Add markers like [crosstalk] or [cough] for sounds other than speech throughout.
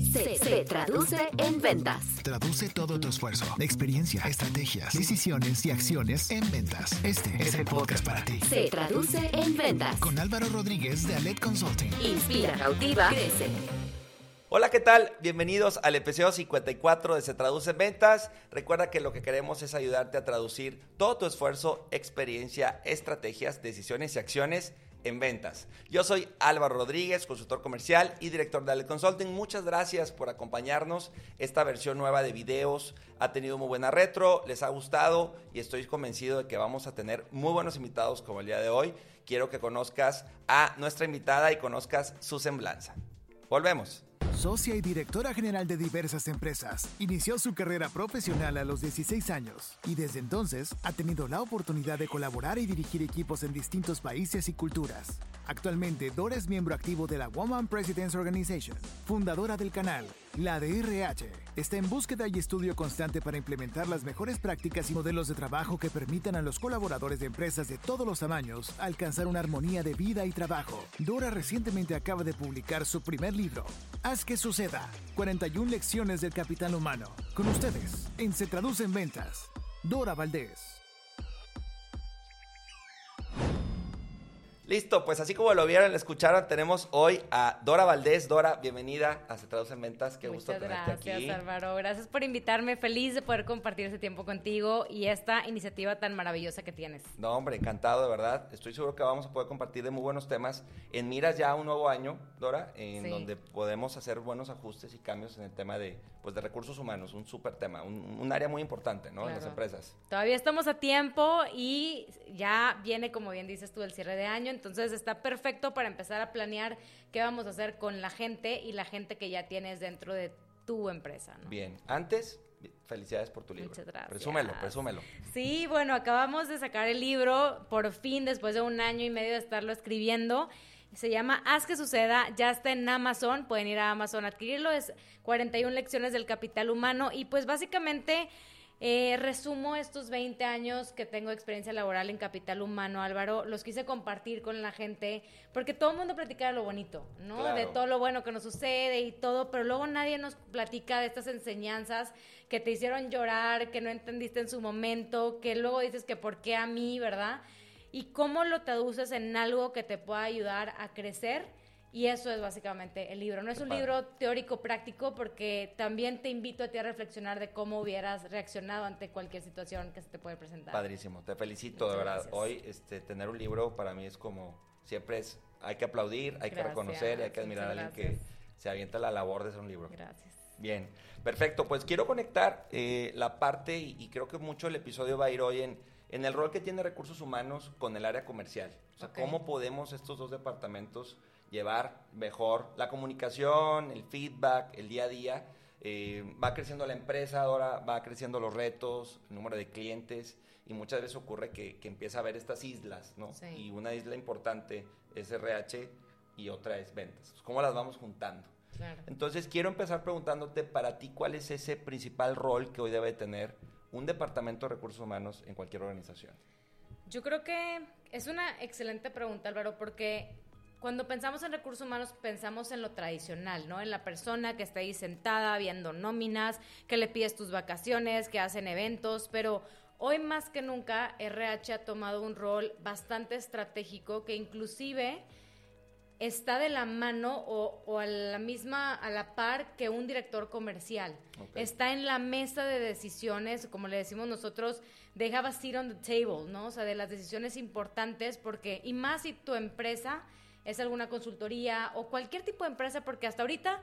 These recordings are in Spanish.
se, se traduce en ventas. Traduce todo tu esfuerzo, experiencia, estrategias, decisiones y acciones en ventas. Este es el podcast para ti. Se traduce en ventas. Con Álvaro Rodríguez de Alet Consulting. Inspira, cautiva, crece. Hola, ¿qué tal? Bienvenidos al episodio 54 de Se Traduce en Ventas. Recuerda que lo que queremos es ayudarte a traducir todo tu esfuerzo, experiencia, estrategias, decisiones y acciones en ventas. Yo soy Álvaro Rodríguez, consultor comercial y director de Ale Consulting. Muchas gracias por acompañarnos. Esta versión nueva de videos ha tenido muy buena retro, les ha gustado y estoy convencido de que vamos a tener muy buenos invitados como el día de hoy. Quiero que conozcas a nuestra invitada y conozcas su semblanza. Volvemos. Socia y directora general de diversas empresas, inició su carrera profesional a los 16 años y desde entonces ha tenido la oportunidad de colaborar y dirigir equipos en distintos países y culturas. Actualmente, Dora es miembro activo de la Woman Presidents Organization, fundadora del canal, la de RH. Está en búsqueda y estudio constante para implementar las mejores prácticas y modelos de trabajo que permitan a los colaboradores de empresas de todos los tamaños alcanzar una armonía de vida y trabajo. Dora recientemente acaba de publicar su primer libro, Haz que suceda, 41 lecciones del capital humano. Con ustedes, en Se Traduce en Ventas, Dora Valdés. Listo, pues así como lo vieron, lo escucharon, tenemos hoy a Dora Valdés. Dora, bienvenida a Se Traduce en Ventas. Qué gusto tenerte gracias, aquí. Álvaro. Gracias por invitarme. Feliz de poder compartir este tiempo contigo y esta iniciativa tan maravillosa que tienes. No, hombre, encantado, de verdad. Estoy seguro que vamos a poder compartir de muy buenos temas. En miras ya un nuevo año, Dora, en Sí. donde podemos hacer buenos ajustes y cambios en el tema de, pues, de recursos humanos, un súper tema, un, un área muy importante, ¿no? En las empresas. Todavía estamos a tiempo y ya viene, como bien dices tú, el cierre de año. Entonces está perfecto para empezar a planear qué vamos a hacer con la gente y la gente que ya tienes dentro de tu empresa. ¿no? Bien, antes, felicidades por tu libro. Muchas gracias. Presúmelo, presúmelo. Sí, bueno, acabamos de sacar el libro, por fin, después de un año y medio de estarlo escribiendo. Se llama Haz que suceda, ya está en Amazon, pueden ir a Amazon a adquirirlo, es 41 lecciones del capital humano y pues básicamente eh, resumo estos 20 años que tengo experiencia laboral en capital humano, Álvaro, los quise compartir con la gente porque todo el mundo platica de lo bonito, ¿no? Claro. De todo lo bueno que nos sucede y todo, pero luego nadie nos platica de estas enseñanzas que te hicieron llorar, que no entendiste en su momento, que luego dices que por qué a mí, ¿verdad? Y cómo lo traduces en algo que te pueda ayudar a crecer. Y eso es básicamente el libro. No es Qué un padre. libro teórico práctico porque también te invito a ti a reflexionar de cómo hubieras reaccionado ante cualquier situación que se te puede presentar. Padrísimo, te felicito, de verdad. gracias. Hoy este, tener un libro para mí es como, siempre es, hay que aplaudir, hay que reconocer y hay que admirar a muchas alguien que se avienta la labor de hacer un libro. Gracias. Bien, perfecto. Pues quiero conectar eh, la parte y, y creo que mucho el episodio va a ir hoy en, en el rol que tiene recursos humanos con el área comercial. O sea, cómo podemos estos dos departamentos llevar mejor la comunicación, el feedback, el día a día. Eh, va creciendo la empresa, ahora va creciendo los retos, el número de clientes y muchas veces ocurre que, que empieza a haber estas islas, ¿no? Sí. Y una isla importante es RH y otra es ventas. ¿Cómo las vamos juntando? Claro. Entonces quiero empezar preguntándote para ti cuál es ese principal rol que hoy debe tener un departamento de recursos humanos en cualquier organización. Yo creo que es una excelente pregunta, Álvaro, porque cuando pensamos en recursos humanos pensamos en lo tradicional, ¿no? En la persona que está ahí sentada viendo nóminas, que le pides tus vacaciones, que hacen eventos, pero hoy más que nunca RH ha tomado un rol bastante estratégico que inclusive está de la mano o, o a la misma, a la par que un director comercial. Está en la mesa de decisiones, como le decimos nosotros, they have a seat on the table, ¿no? O sea, de las decisiones importantes, porque, y más si tu empresa es alguna consultoría o cualquier tipo de empresa, porque hasta ahorita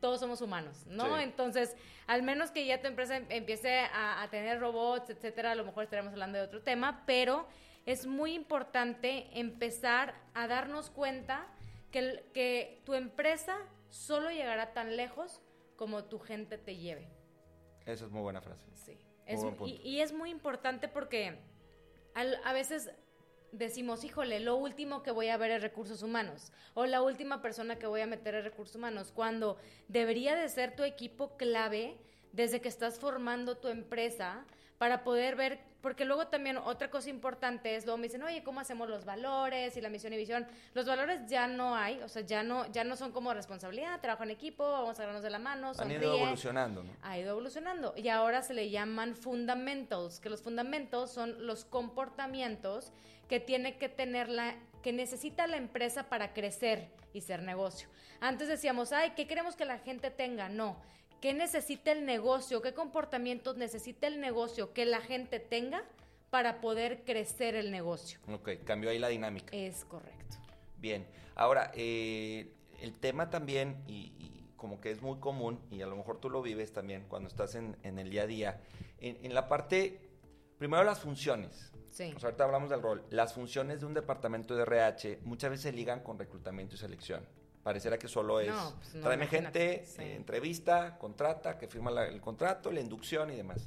todos somos humanos, ¿no? Sí. Entonces, al menos que ya tu empresa em- empiece a, a tener robots, etcétera, a lo mejor estaremos hablando de otro tema, pero es muy importante empezar a darnos cuenta que, que tu empresa solo llegará tan lejos como tu gente te lleve. Esa es muy buena frase. Sí. Es- buen y, es muy importante porque al- a veces decimos, híjole, lo último que voy a ver es recursos humanos o la última persona que voy a meter es recursos humanos, cuando debería de ser tu equipo clave desde que estás formando tu empresa para poder ver, porque luego también otra cosa importante es, luego me dicen, oye, ¿cómo hacemos los valores y la misión y visión? Los valores ya no hay, o sea, ya no, ya no son como responsabilidad, trabajo en equipo, vamos a agarrarnos de la mano, Han ido evolucionando, ¿no? Ha ido evolucionando y ahora se le llaman fundamentals, que los fundamentals son los comportamientos que tiene que tener la que necesita la empresa para crecer y ser negocio. Antes decíamos, "Ay, ¿qué queremos que la gente tenga?" No, ¿qué necesita el negocio? ¿Qué comportamientos necesita el negocio que la gente tenga para poder crecer el negocio? Ok, cambió ahí la dinámica. Es correcto. Bien, ahora, eh, el tema también, y, y como que es muy común, y a lo mejor tú lo vives también cuando estás en, en el día a día, en, en la parte, primero las funciones. Sí. O sea, ahorita hablamos del rol. Las funciones de un departamento de RH muchas veces se ligan con reclutamiento y selección. Pareciera que solo es No, pues no, tráeme gente, sí. eh, entrevista, contrata, que firma la- el contrato, la inducción y demás.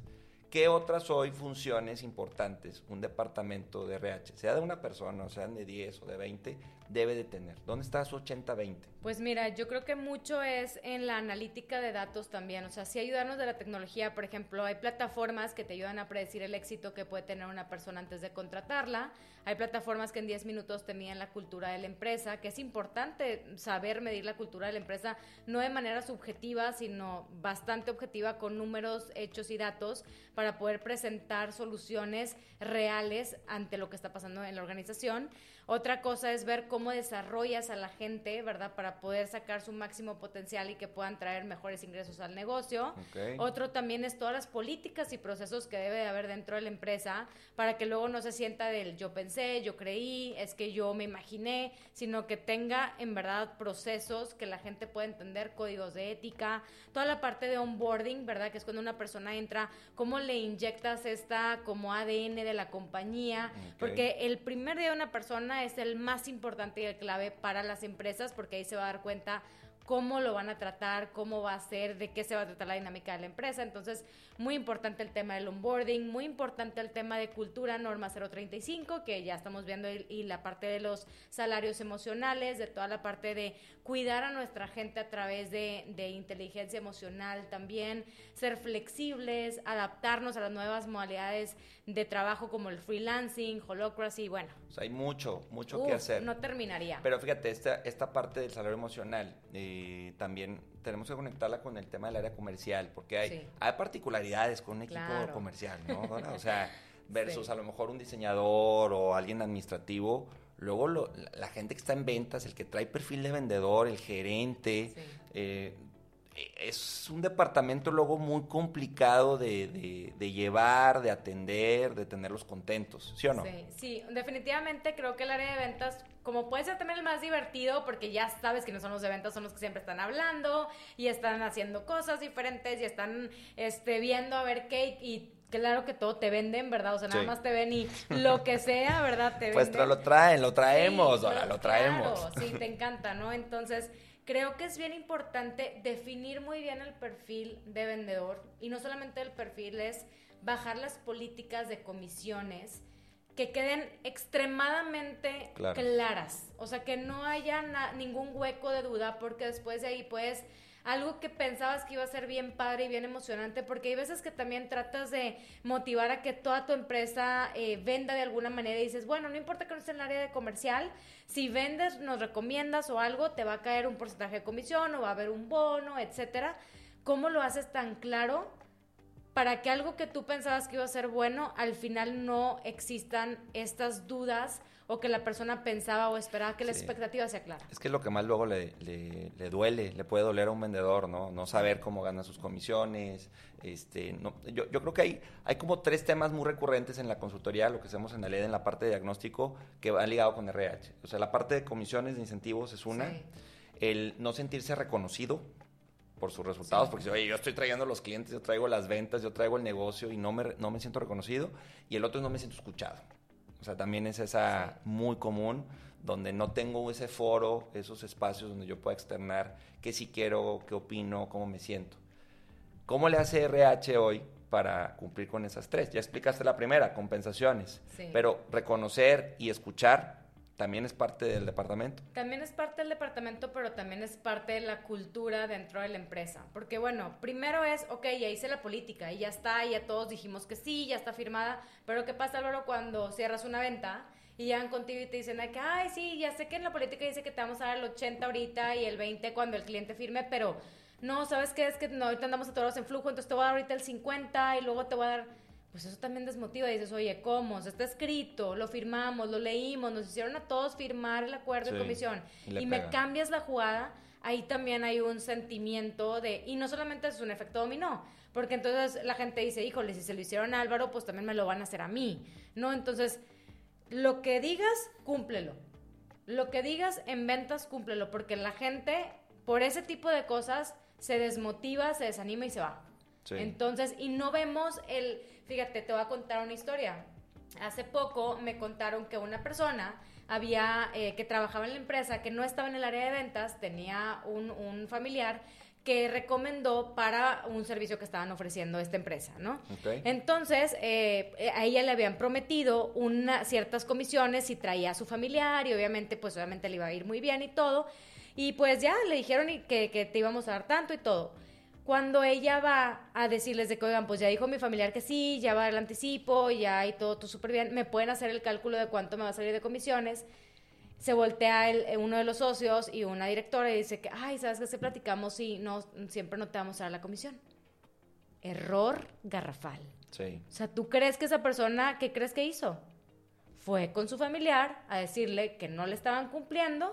¿Qué otras hoy funciones importantes un departamento de RH, sea de una persona, o sean de 10 o de 20, debe de tener? ¿Dónde está su 80-20? Pues mira, yo creo que mucho es en la analítica de datos también. O sea, sí ayudarnos de la tecnología, por ejemplo, hay plataformas que te ayudan a predecir el éxito que puede tener una persona antes de contratarla. Hay plataformas que en 10 minutos te miden la cultura de la empresa, que es importante saber medir la cultura de la empresa, no de manera subjetiva, sino bastante objetiva con números, hechos y datos para poder presentar soluciones reales ante lo que está pasando en la organización. Otra cosa es ver cómo desarrollas a la gente, ¿verdad? Para poder sacar su máximo potencial y que puedan traer mejores ingresos al negocio. Ok. Otro también es todas las políticas y procesos que debe de haber dentro de la empresa para que luego no se sienta del yo pensé, yo creí, es que yo me imaginé, sino que tenga en verdad procesos que la gente pueda entender, códigos de ética, toda la parte de onboarding, ¿verdad? Que es cuando una persona entra, cómo le inyectas esta como ADN de la compañía, Ok. porque el primer día de una persona es el más importante y el clave para las empresas porque ahí se va a dar cuenta cómo lo van a tratar, cómo va a ser, de qué se va a tratar la dinámica de la empresa. Entonces, muy importante el tema del onboarding, muy importante el tema de cultura, norma 035, que ya estamos viendo, y, y la parte de los salarios emocionales, de toda la parte de cuidar a nuestra gente a través de, de inteligencia emocional también, ser flexibles, adaptarnos a las nuevas modalidades de trabajo como el freelancing, holocracy, bueno, O sea, hay mucho, mucho uf, que hacer. no terminaría. Pero fíjate, esta, esta parte del salario emocional eh, también tenemos que conectarla con el tema del área comercial, porque hay, Sí. hay particularidades con un equipo Claro. comercial, ¿no? O sea, [laughs] versus Sí. a lo mejor un diseñador o alguien administrativo. Luego lo- la, la gente que está en ventas, el que trae perfil de vendedor, el gerente, Sí. eh, es un departamento luego muy complicado de, de- de llevar, de atender, de tenerlos contentos, ¿sí o no? Sí, sí, definitivamente creo que el área de ventas, como puede ser también el más divertido, porque ya sabes que no son los de ventas, son los que siempre están hablando y están haciendo cosas diferentes y están este, viendo a ver qué y claro que todo te venden, ¿verdad? O sea, nada Sí. más te ven y lo que sea, ¿verdad? Te [laughs] Pues venden. tra- lo traen, lo traemos, Sí, claro, lo traemos. claro, sí, te encanta, ¿no? Entonces, creo que es bien importante definir muy bien el perfil de vendedor y no solamente el perfil es bajar las políticas de comisiones que queden extremadamente Claro. claras, o sea, que no haya ningún hueco de duda porque después de ahí puedes algo que pensabas que iba a ser bien padre y bien emocionante, porque hay veces que también tratas de motivar a que toda tu empresa eh, venda de alguna manera y dices, bueno, no importa que no esté en el área de comercial, si vendes, nos recomiendas o algo, te va a caer un porcentaje de comisión o va a haber un bono, etcétera. ¿Cómo lo haces tan claro para que algo que tú pensabas que iba a ser bueno, al final no existan estas dudas o que la persona pensaba o esperaba que la Sí. expectativa sea clara? Es que es lo que más luego le, le- le duele, le puede doler a un vendedor, ¿no? No saber cómo gana sus comisiones. Este, no, yo, yo creo que hay, hay como tres temas muy recurrentes en la consultoría, lo que hacemos en la LED, en la parte de diagnóstico, que va ligado con RH. O sea, la parte de comisiones, de incentivos es una. Sí. El no sentirse reconocido por sus resultados, Sí. porque oye, yo estoy trayendo los clientes, yo traigo las ventas, yo traigo el negocio y no me, no me siento reconocido. Y el otro es no me siento escuchado. O sea, también es esa Sí. muy común, donde no tengo ese foro, esos espacios donde yo pueda externar qué sí quiero, qué opino, cómo me siento. ¿Cómo le hace RH hoy para cumplir con esas tres? Ya explicaste la primera, compensaciones. Sí. Pero reconocer y escuchar también es parte del departamento. También es parte del departamento, pero también es parte de la cultura dentro de la empresa. Porque bueno, primero es, ok, ya hice la política y ya está, y ya todos dijimos que sí, ya está firmada, pero ¿qué pasa, Álvaro, cuando cierras una venta? Y llegan contigo y te dicen, que, ay, sí, ya sé que en la política dice que te vamos a dar el 80 ahorita y el 20 cuando el cliente firme, pero no, ¿sabes qué? Es que no, ahorita andamos a todos en flujo, entonces te voy a dar ahorita el 50 y luego te voy a dar pues eso también desmotiva. Y dices, oye, ¿cómo? está escrito, lo firmamos, lo leímos, nos hicieron a todos firmar el acuerdo de comisión y, me cambias la jugada, ahí también hay un sentimiento de, y no solamente es un efecto dominó, porque entonces la gente dice, híjole, si se lo hicieron a Álvaro, pues también me lo van a hacer a mí, ¿no? Entonces, lo que digas, cúmplelo. Lo que digas en ventas, cúmplelo, porque la gente, por ese tipo de cosas, se desmotiva, se desanima y se va. Entonces, y no vemos el, fíjate, te voy a contar una historia. Hace poco me contaron que una persona había, eh, que trabajaba en la empresa, que no estaba en el área de ventas, tenía un, un familiar que recomendó para un servicio que estaban ofreciendo esta empresa, ¿no? Entonces, eh, eh, a ella le habían prometido una, ciertas comisiones si traía a su familiar y obviamente, pues obviamente le iba a ir muy bien y todo. Y pues ya le dijeron que, que te íbamos a dar tanto y todo cuando ella va a decirles de que, oigan, pues ya dijo mi familiar que sí, ya va el anticipo, ya hay todo, todo súper bien, me pueden hacer el cálculo de cuánto me va a salir de comisiones. Se voltea el, uno de los socios y una directora y dice que, ay, ¿sabes qué? Se platicamos y no, siempre no te vamos a dar la comisión. Error garrafal. Sí. O sea, ¿tú crees que esa persona, qué crees que hizo? Fue con su familiar a decirle que no le estaban cumpliendo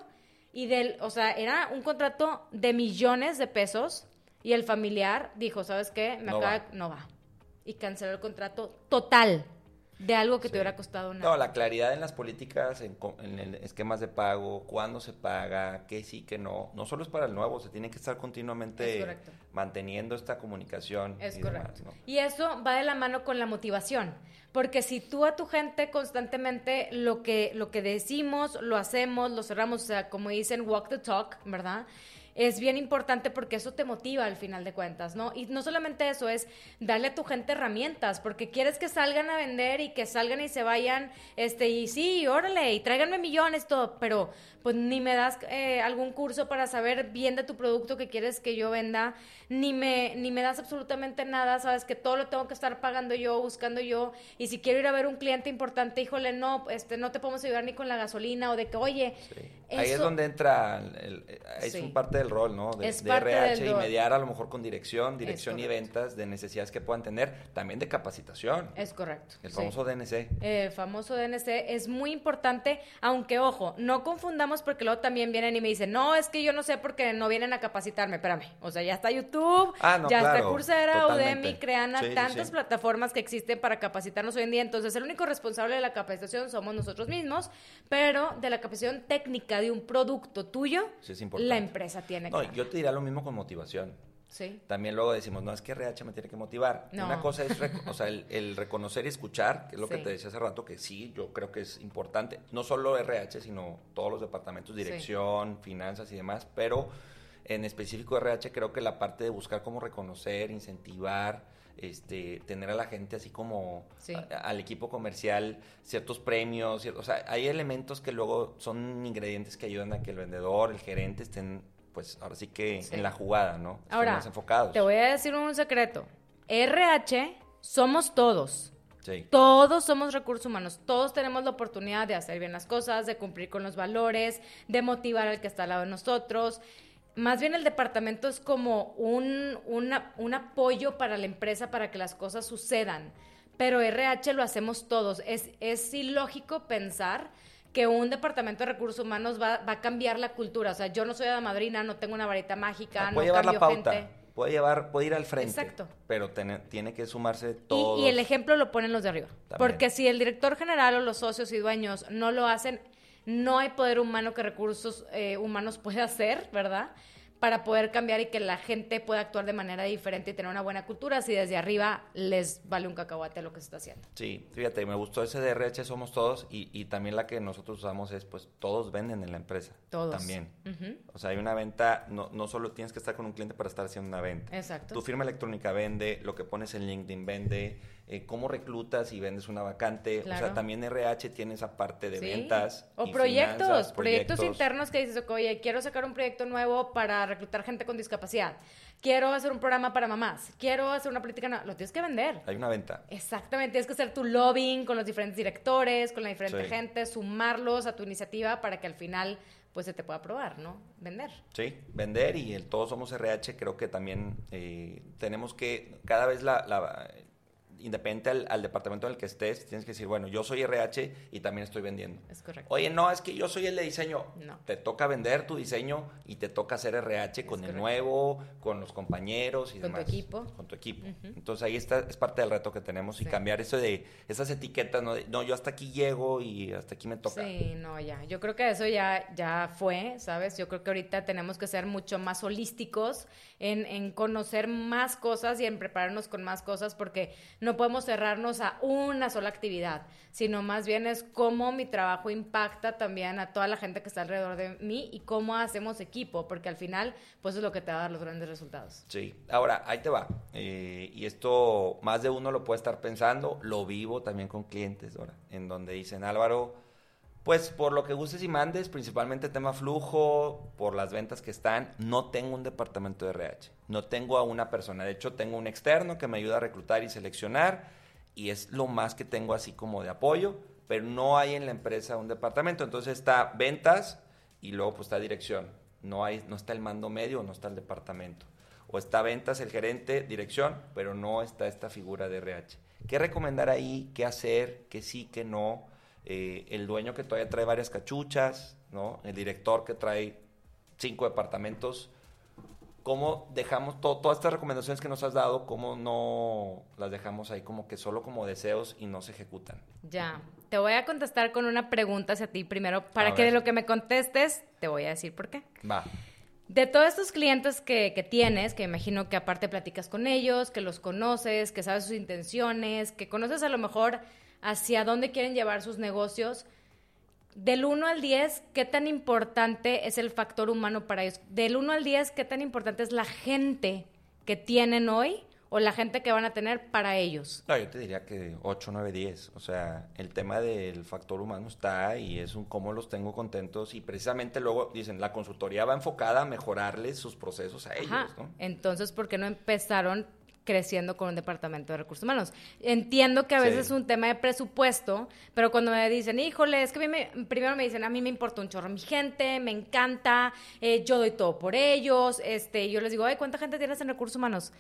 y del, o sea, era un contrato de millones de pesos y el familiar dijo, ¿sabes qué? Me no acaba, va. no va. Y canceló el contrato total de algo que te hubiera costado nada. No, la claridad en las políticas, en, en esquemas de pago, cuándo se paga, qué sí, qué no. No solo es para el nuevo, se tiene que estar continuamente manteniendo esta comunicación. Es correcto. Y eso va de la mano con la motivación. Porque si tú a tu gente constantemente lo que, lo que decimos, lo hacemos, lo cerramos, o sea, como dicen, walk the talk, ¿verdad? Es bien importante porque eso te motiva al final de cuentas, ¿no? Y no solamente eso, es darle a tu gente herramientas, porque quieres que salgan a vender y que salgan y se vayan, este, y sí, órale, y tráiganme millones, todo, pero pues ni me das eh, algún curso para saber bien de tu producto que quieres que yo venda, ni me, ni me das absolutamente nada, sabes que todo lo tengo que estar pagando yo, buscando yo, y si quiero ir a ver un cliente importante, híjole, no, este, no te podemos ayudar ni con la gasolina, o de que, oye, ahí es donde entra, el, es un parte del rol, ¿no? De, RH y mediar a lo mejor con dirección, dirección y ventas de necesidades que puedan tener, también de capacitación. Es correcto. El famoso DNC. El famoso DNC es muy importante, aunque ojo, no confundamos porque luego también vienen y me dicen, no, es que yo no sé porque no vienen a capacitarme, espérame, o sea, ya está YouTube, ah, ya está Coursera, Udemy, Creana, tantas plataformas que existen para capacitarnos hoy en día, entonces el único responsable de la capacitación somos nosotros mismos, pero de la capacitación técnica de un producto tuyo, la empresa tiene no, yo te diría lo mismo con motivación. Sí. También luego decimos, no, es que RH me tiene que motivar. Una cosa es o sea, el, reconocer y escuchar, que es lo que te decía hace rato, que sí, yo creo que es importante. No solo RH, sino todos los departamentos, dirección, finanzas y demás, pero en específico RH creo que la parte de buscar cómo reconocer, incentivar, este, tener a la gente así como al equipo comercial ciertos premios, o sea, hay elementos que luego son ingredientes que ayudan a que el vendedor, el gerente estén pues ahora sí que en la jugada, ¿no? Ahora, enfocados. te voy a decir un secreto. RH somos todos. Sí. Todos somos recursos humanos, todos tenemos la oportunidad de hacer bien las cosas, de cumplir con los valores, de motivar al que está al lado de nosotros. Más bien el departamento es como un, un apoyo para la empresa para que las cosas sucedan. Pero RH lo hacemos todos. Es, es ilógico pensar que un departamento de recursos humanos va, a cambiar la cultura. O sea, yo no soy de madrina, no tengo una varita mágica, ah, puede no llevar la pauta, Puede llevar, puede ir al frente. Exacto. Pero tiene que sumarse todo. Y, el ejemplo lo ponen los de arriba. Porque si el director general o los socios y dueños no lo hacen, no hay poder humano que recursos eh, humanos pueda hacer, ¿verdad? Para poder cambiar y que la gente pueda actuar de manera diferente y tener una buena cultura si desde arriba les vale un cacahuate lo que se está haciendo. Sí, fíjate, me gustó ese de RH Somos Todos y, y también la que nosotros usamos es, pues, todos venden en la empresa. Todos. También. O sea, hay una venta, no, no solo tienes que estar con un cliente para estar haciendo una venta. Exacto. Tu firma electrónica vende, lo que pones en LinkedIn vende, eh, cómo reclutas y vendes una vacante. O sea, también RH tiene esa parte de Sí. ventas. O y proyectos, finanzas, proyectos, internos que dices, oye, quiero sacar un proyecto nuevo para reclutar gente con discapacidad. Quiero hacer un programa para mamás. Quiero hacer una política nueva. Lo tienes que vender. Hay una venta. Exactamente, tienes que hacer tu lobbying con los diferentes directores, con la diferente Sí. gente, sumarlos a tu iniciativa para que al final pues se te pueda aprobar, ¿no? Vender. Sí, vender y el Todos Somos RH creo que también eh, tenemos que, cada vez la, la- independiente al, al departamento en el que estés, tienes que decir, bueno, yo soy RH y también estoy vendiendo. Es correcto. Oye, no, es que yo soy el de diseño. No. Te toca vender tu diseño y te toca hacer RH con el nuevo, con los compañeros y Con tu demás. equipo. Con tu equipo. Entonces ahí está, es parte del reto que tenemos y cambiar eso de esas etiquetas, ¿no? De, no, yo hasta aquí llego y hasta aquí me toca. Sí, no, ya. Yo creo que eso ya, ya fue, ¿sabes? Yo creo que ahorita tenemos que ser mucho más holísticos en, en conocer más cosas y en prepararnos con más cosas porque no podemos cerrarnos a una sola actividad, sino más bien es cómo mi trabajo impacta también a toda la gente que está alrededor de mí y cómo hacemos equipo, porque al final, pues es lo que te va a dar los grandes resultados. Sí, ahora ahí te va. Eh, y esto más de uno lo puede estar pensando, lo vivo también con clientes ahora, en donde dicen, Álvaro, pues por lo que gustes y mandes, principalmente tema flujo, por las ventas que están, no tengo un departamento de RH, no tengo a una persona, de hecho tengo un externo que me ayuda a reclutar y seleccionar y es lo más que tengo así como de apoyo, pero no hay en la empresa un departamento, entonces está ventas y luego pues está dirección, no, hay, no está el mando medio, no está el departamento o está ventas el gerente, dirección, pero no está esta figura de RH. ¿Qué recomendar ahí? ¿Qué hacer? ¿Qué sí? ¿Qué no? Eh, el dueño que todavía trae varias cachuchas, ¿no? El director que trae cinco departamentos. ¿Cómo dejamos to- todas estas recomendaciones que nos has dado, cómo no las dejamos ahí como que solo como deseos y no se ejecutan? Ya, te voy a contestar con una pregunta hacia ti primero, para A que de lo que me contestes, te voy a decir por qué. Va. De todos estos clientes que, que tienes, que imagino que aparte platicas con ellos, que los conoces, que sabes sus intenciones, que conoces a lo mejor hacia dónde quieren llevar sus negocios, del 1 al 10, ¿qué tan importante es el factor humano para ellos? Del 1 al 10, ¿qué tan importante es la gente que tienen hoy o la gente que van a tener para ellos? No, yo te diría que 8, 9, 10. O sea, el tema del factor humano está y es un cómo los tengo contentos y precisamente luego dicen, la consultoría va enfocada a mejorarles sus procesos a ellos, Ajá. ¿no? Entonces, ¿por qué no empezaron creciendo con un departamento de recursos humanos? Entiendo que a Sí. veces es un tema de presupuesto, pero cuando me dicen, híjole, es que a mí me- primero me dicen, a mí me importa un chorro mi gente, me encanta, eh, yo doy todo por ellos, este, yo les digo, ay, ¿cuánta gente tienes en recursos humanos?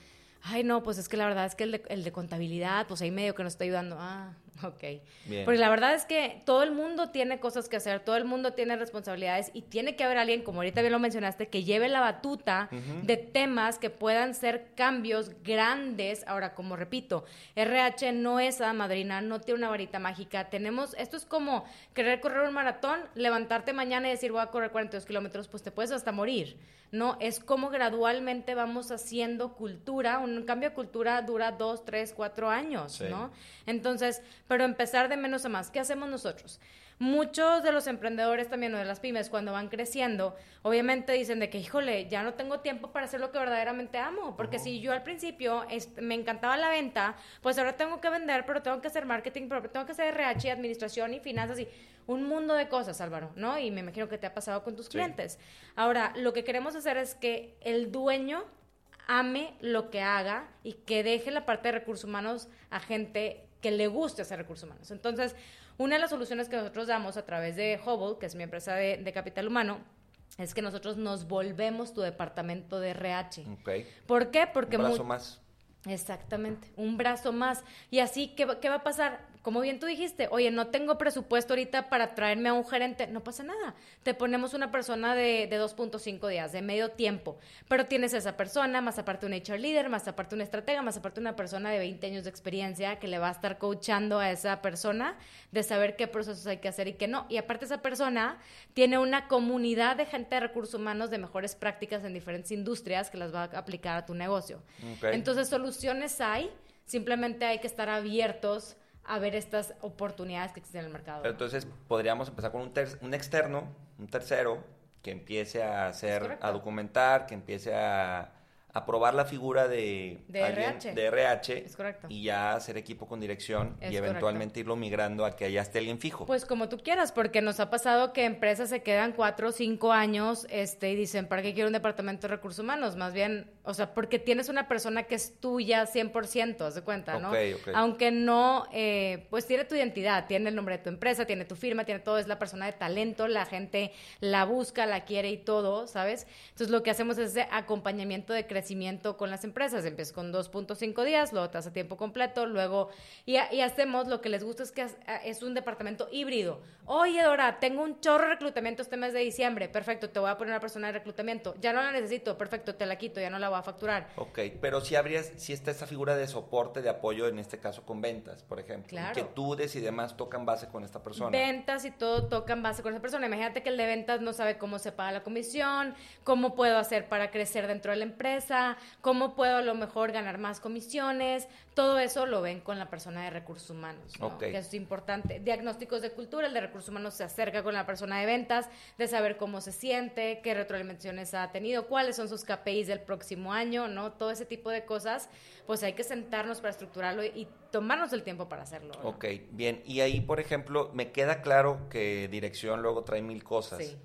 Ay, no, pues es que la verdad es que el de, el de contabilidad, pues ahí medio que nos está ayudando. Ah, ok. Bien. Porque la verdad es que todo el mundo tiene cosas que hacer, todo el mundo tiene responsabilidades y tiene que haber alguien, como ahorita bien lo mencionaste, que lleve la batuta de temas que puedan ser cambios grandes. Ahora, como repito, RH no es a madrina, no tiene una varita mágica. Tenemos, esto es como querer correr un maratón, levantarte mañana y decir voy a correr 42 kilómetros, pues te puedes hasta morir. No, es como gradualmente vamos haciendo cultura. Un cambio de cultura dura dos, tres, cuatro años, Sí. ¿no? Entonces, pero empezar de menos a más. ¿Qué hacemos nosotros? Muchos de los emprendedores también o de las pymes cuando van creciendo, obviamente dicen de que, híjole, ya no tengo tiempo para hacer lo que verdaderamente amo, porque si yo al principio me encantaba la venta, pues ahora tengo que vender, pero tengo que hacer marketing, pero tengo que hacer RH, administración y finanzas y un mundo de cosas, Álvaro, ¿no? Y me imagino que te ha pasado con tus Sí. clientes. Ahora, lo que queremos hacer es que el dueño ame lo que haga y que deje la parte de recursos humanos a gente que le guste hacer recursos humanos. Entonces, una de las soluciones que nosotros damos a través de Hubble, que es mi empresa de, de capital humano, es que nosotros nos volvemos tu departamento de RH. ¿Por qué? Porque Un brazo más. Exactamente, un brazo más. Y así, ¿qué, qué va a pasar? Como bien tú dijiste, oye, no tengo presupuesto ahorita para traerme a un gerente, no pasa nada. Te ponemos una persona de, de 2.5 días, de medio tiempo, pero tienes esa persona, más aparte un HR leader, más aparte una estratega, más aparte una persona de 20 años de experiencia que le va a estar coachando a esa persona de saber qué procesos hay que hacer y qué no. Y aparte esa persona tiene una comunidad de gente de recursos humanos de mejores prácticas en diferentes industrias que las va a aplicar a tu negocio. Entonces, soluciones hay, simplemente hay que estar abiertos a ver estas oportunidades que existen en el mercado. Pero entonces podríamos empezar con un, ter- un externo, un tercero, que empiece a hacer, a documentar, que empiece a, a probar la figura de, De RH. de RH Es correcto. y ya hacer equipo con dirección Es y eventualmente irlo migrando a que allá esté alguien fijo. Pues como tú quieras, porque nos ha pasado que empresas se quedan cuatro o cinco años este, y dicen, ¿para qué quiero un departamento de recursos humanos? Más bien, o sea, porque tienes una persona que es tuya 100%, haz de cuenta, ¿no? Ok, ok. Aunque no, eh, pues tiene tu identidad, tiene el nombre de tu empresa, tiene tu firma, tiene todo, es la persona de talento, la gente la busca, la quiere y todo, ¿sabes? Entonces lo que hacemos es ese acompañamiento de crecimiento con las empresas. Empiezas con 2.5 días, luego te hace tiempo completo, luego... Y, y hacemos lo que les gusta es que es, un departamento híbrido. Oye, Dora, tengo un chorro de reclutamiento este mes de diciembre. Perfecto, te voy a poner una persona de reclutamiento. Ya no la necesito, perfecto, te la quito, ya no la voy a facturar. Ok, pero si habrías, si está esa figura de soporte, de apoyo, en este caso con ventas, por ejemplo. Claro. Inquietudes y demás tocan base con esta persona. Ventas y todo tocan base con esa persona. Imagínate que el de ventas no sabe cómo se paga la comisión, cómo puedo hacer para crecer dentro de la empresa, cómo puedo a lo mejor ganar más comisiones. Todo eso lo ven con la persona de recursos humanos, ¿no? Ok. que eso es importante. Diagnósticos de cultura, el de recursos humanos se acerca con la persona de ventas, de saber cómo se siente, qué retroalimentaciones ha tenido, cuáles son sus KPIs del próximo año, ¿no? Todo ese tipo de cosas, pues hay que sentarnos para estructurarlo y, y tomarnos el tiempo para hacerlo. ¿no? Ok, bien. Y ahí, por ejemplo, me queda claro que dirección luego trae mil cosas. Sí.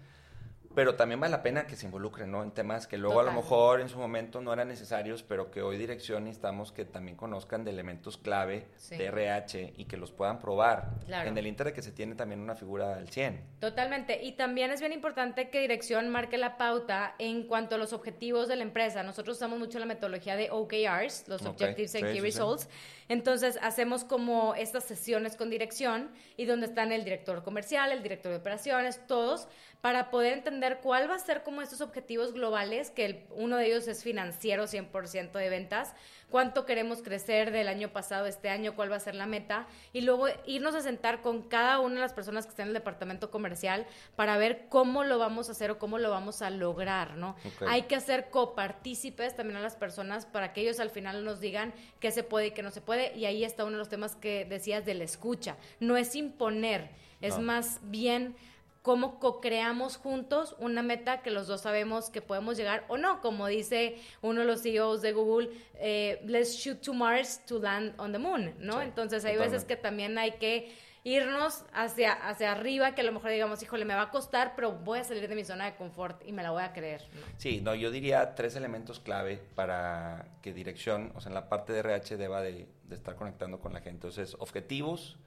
Pero también vale la pena que se involucren, ¿no? En temas que luego a lo mejor en su momento no eran necesarios, pero que hoy dirección necesitamos que también conozcan de elementos clave Sí. de RH y que los puedan probar. Claro. En el inter de que se tiene también una figura al 100. Totalmente. Y también es bien importante que dirección marque la pauta en cuanto a los objetivos de la empresa. Nosotros usamos mucho la metodología de OKRs, los Ok, Objectives and sí, Key sí. Results. Entonces hacemos como estas sesiones con dirección y donde están el director comercial, el director de operaciones, todos, para poder entender cuál va a ser como estos objetivos globales, que el- uno de ellos es financiero, 100% de ventas, cuánto queremos crecer del año pasado, este año, cuál va a ser la meta, y luego irnos a sentar con cada una de las personas que están en el departamento comercial para ver cómo lo vamos a hacer o cómo lo vamos a lograr, ¿no? Hay que hacer copartícipes también a las personas para que ellos al final nos digan qué se puede y qué no se puede, y ahí está uno de los temas que decías de la escucha. No es imponer, es No. más bien cómo co-creamos juntos una meta que los dos sabemos que podemos llegar o no, como dice uno de los CEOs de Google, eh, let's shoot to Mars to land on the moon, ¿no? Sí, Entonces hay veces totalmente. que también hay que irnos hacia, hacia arriba, que a lo mejor digamos, híjole, me va a costar, pero voy a salir de mi zona de confort y me la voy a creer. ¿no? Sí, no, yo diría tres elementos clave para que dirección, o sea, en la parte de RH deba de, de estar conectando con la gente. Entonces, objetivos,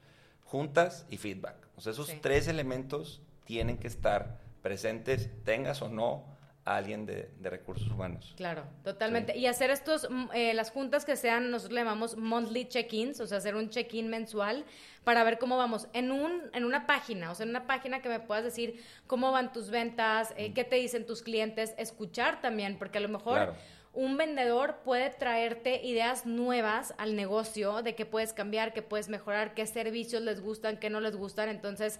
juntas y feedback. O sea, esos Sí. tres elementos tienen que estar presentes, tengas o no a alguien de, de recursos humanos. Claro, totalmente. Sí. Y hacer estos, mm, eh, las juntas que sean, nosotros le llamamos monthly check-ins, o sea, hacer un check-in mensual para ver cómo vamos en un en una página, o sea, en una página que me puedas decir cómo van tus ventas, eh, qué te dicen tus clientes, escuchar también, porque a lo mejor Claro. un vendedor puede traerte ideas nuevas al negocio de qué puedes cambiar, qué puedes mejorar, qué servicios les gustan, qué no les gustan, entonces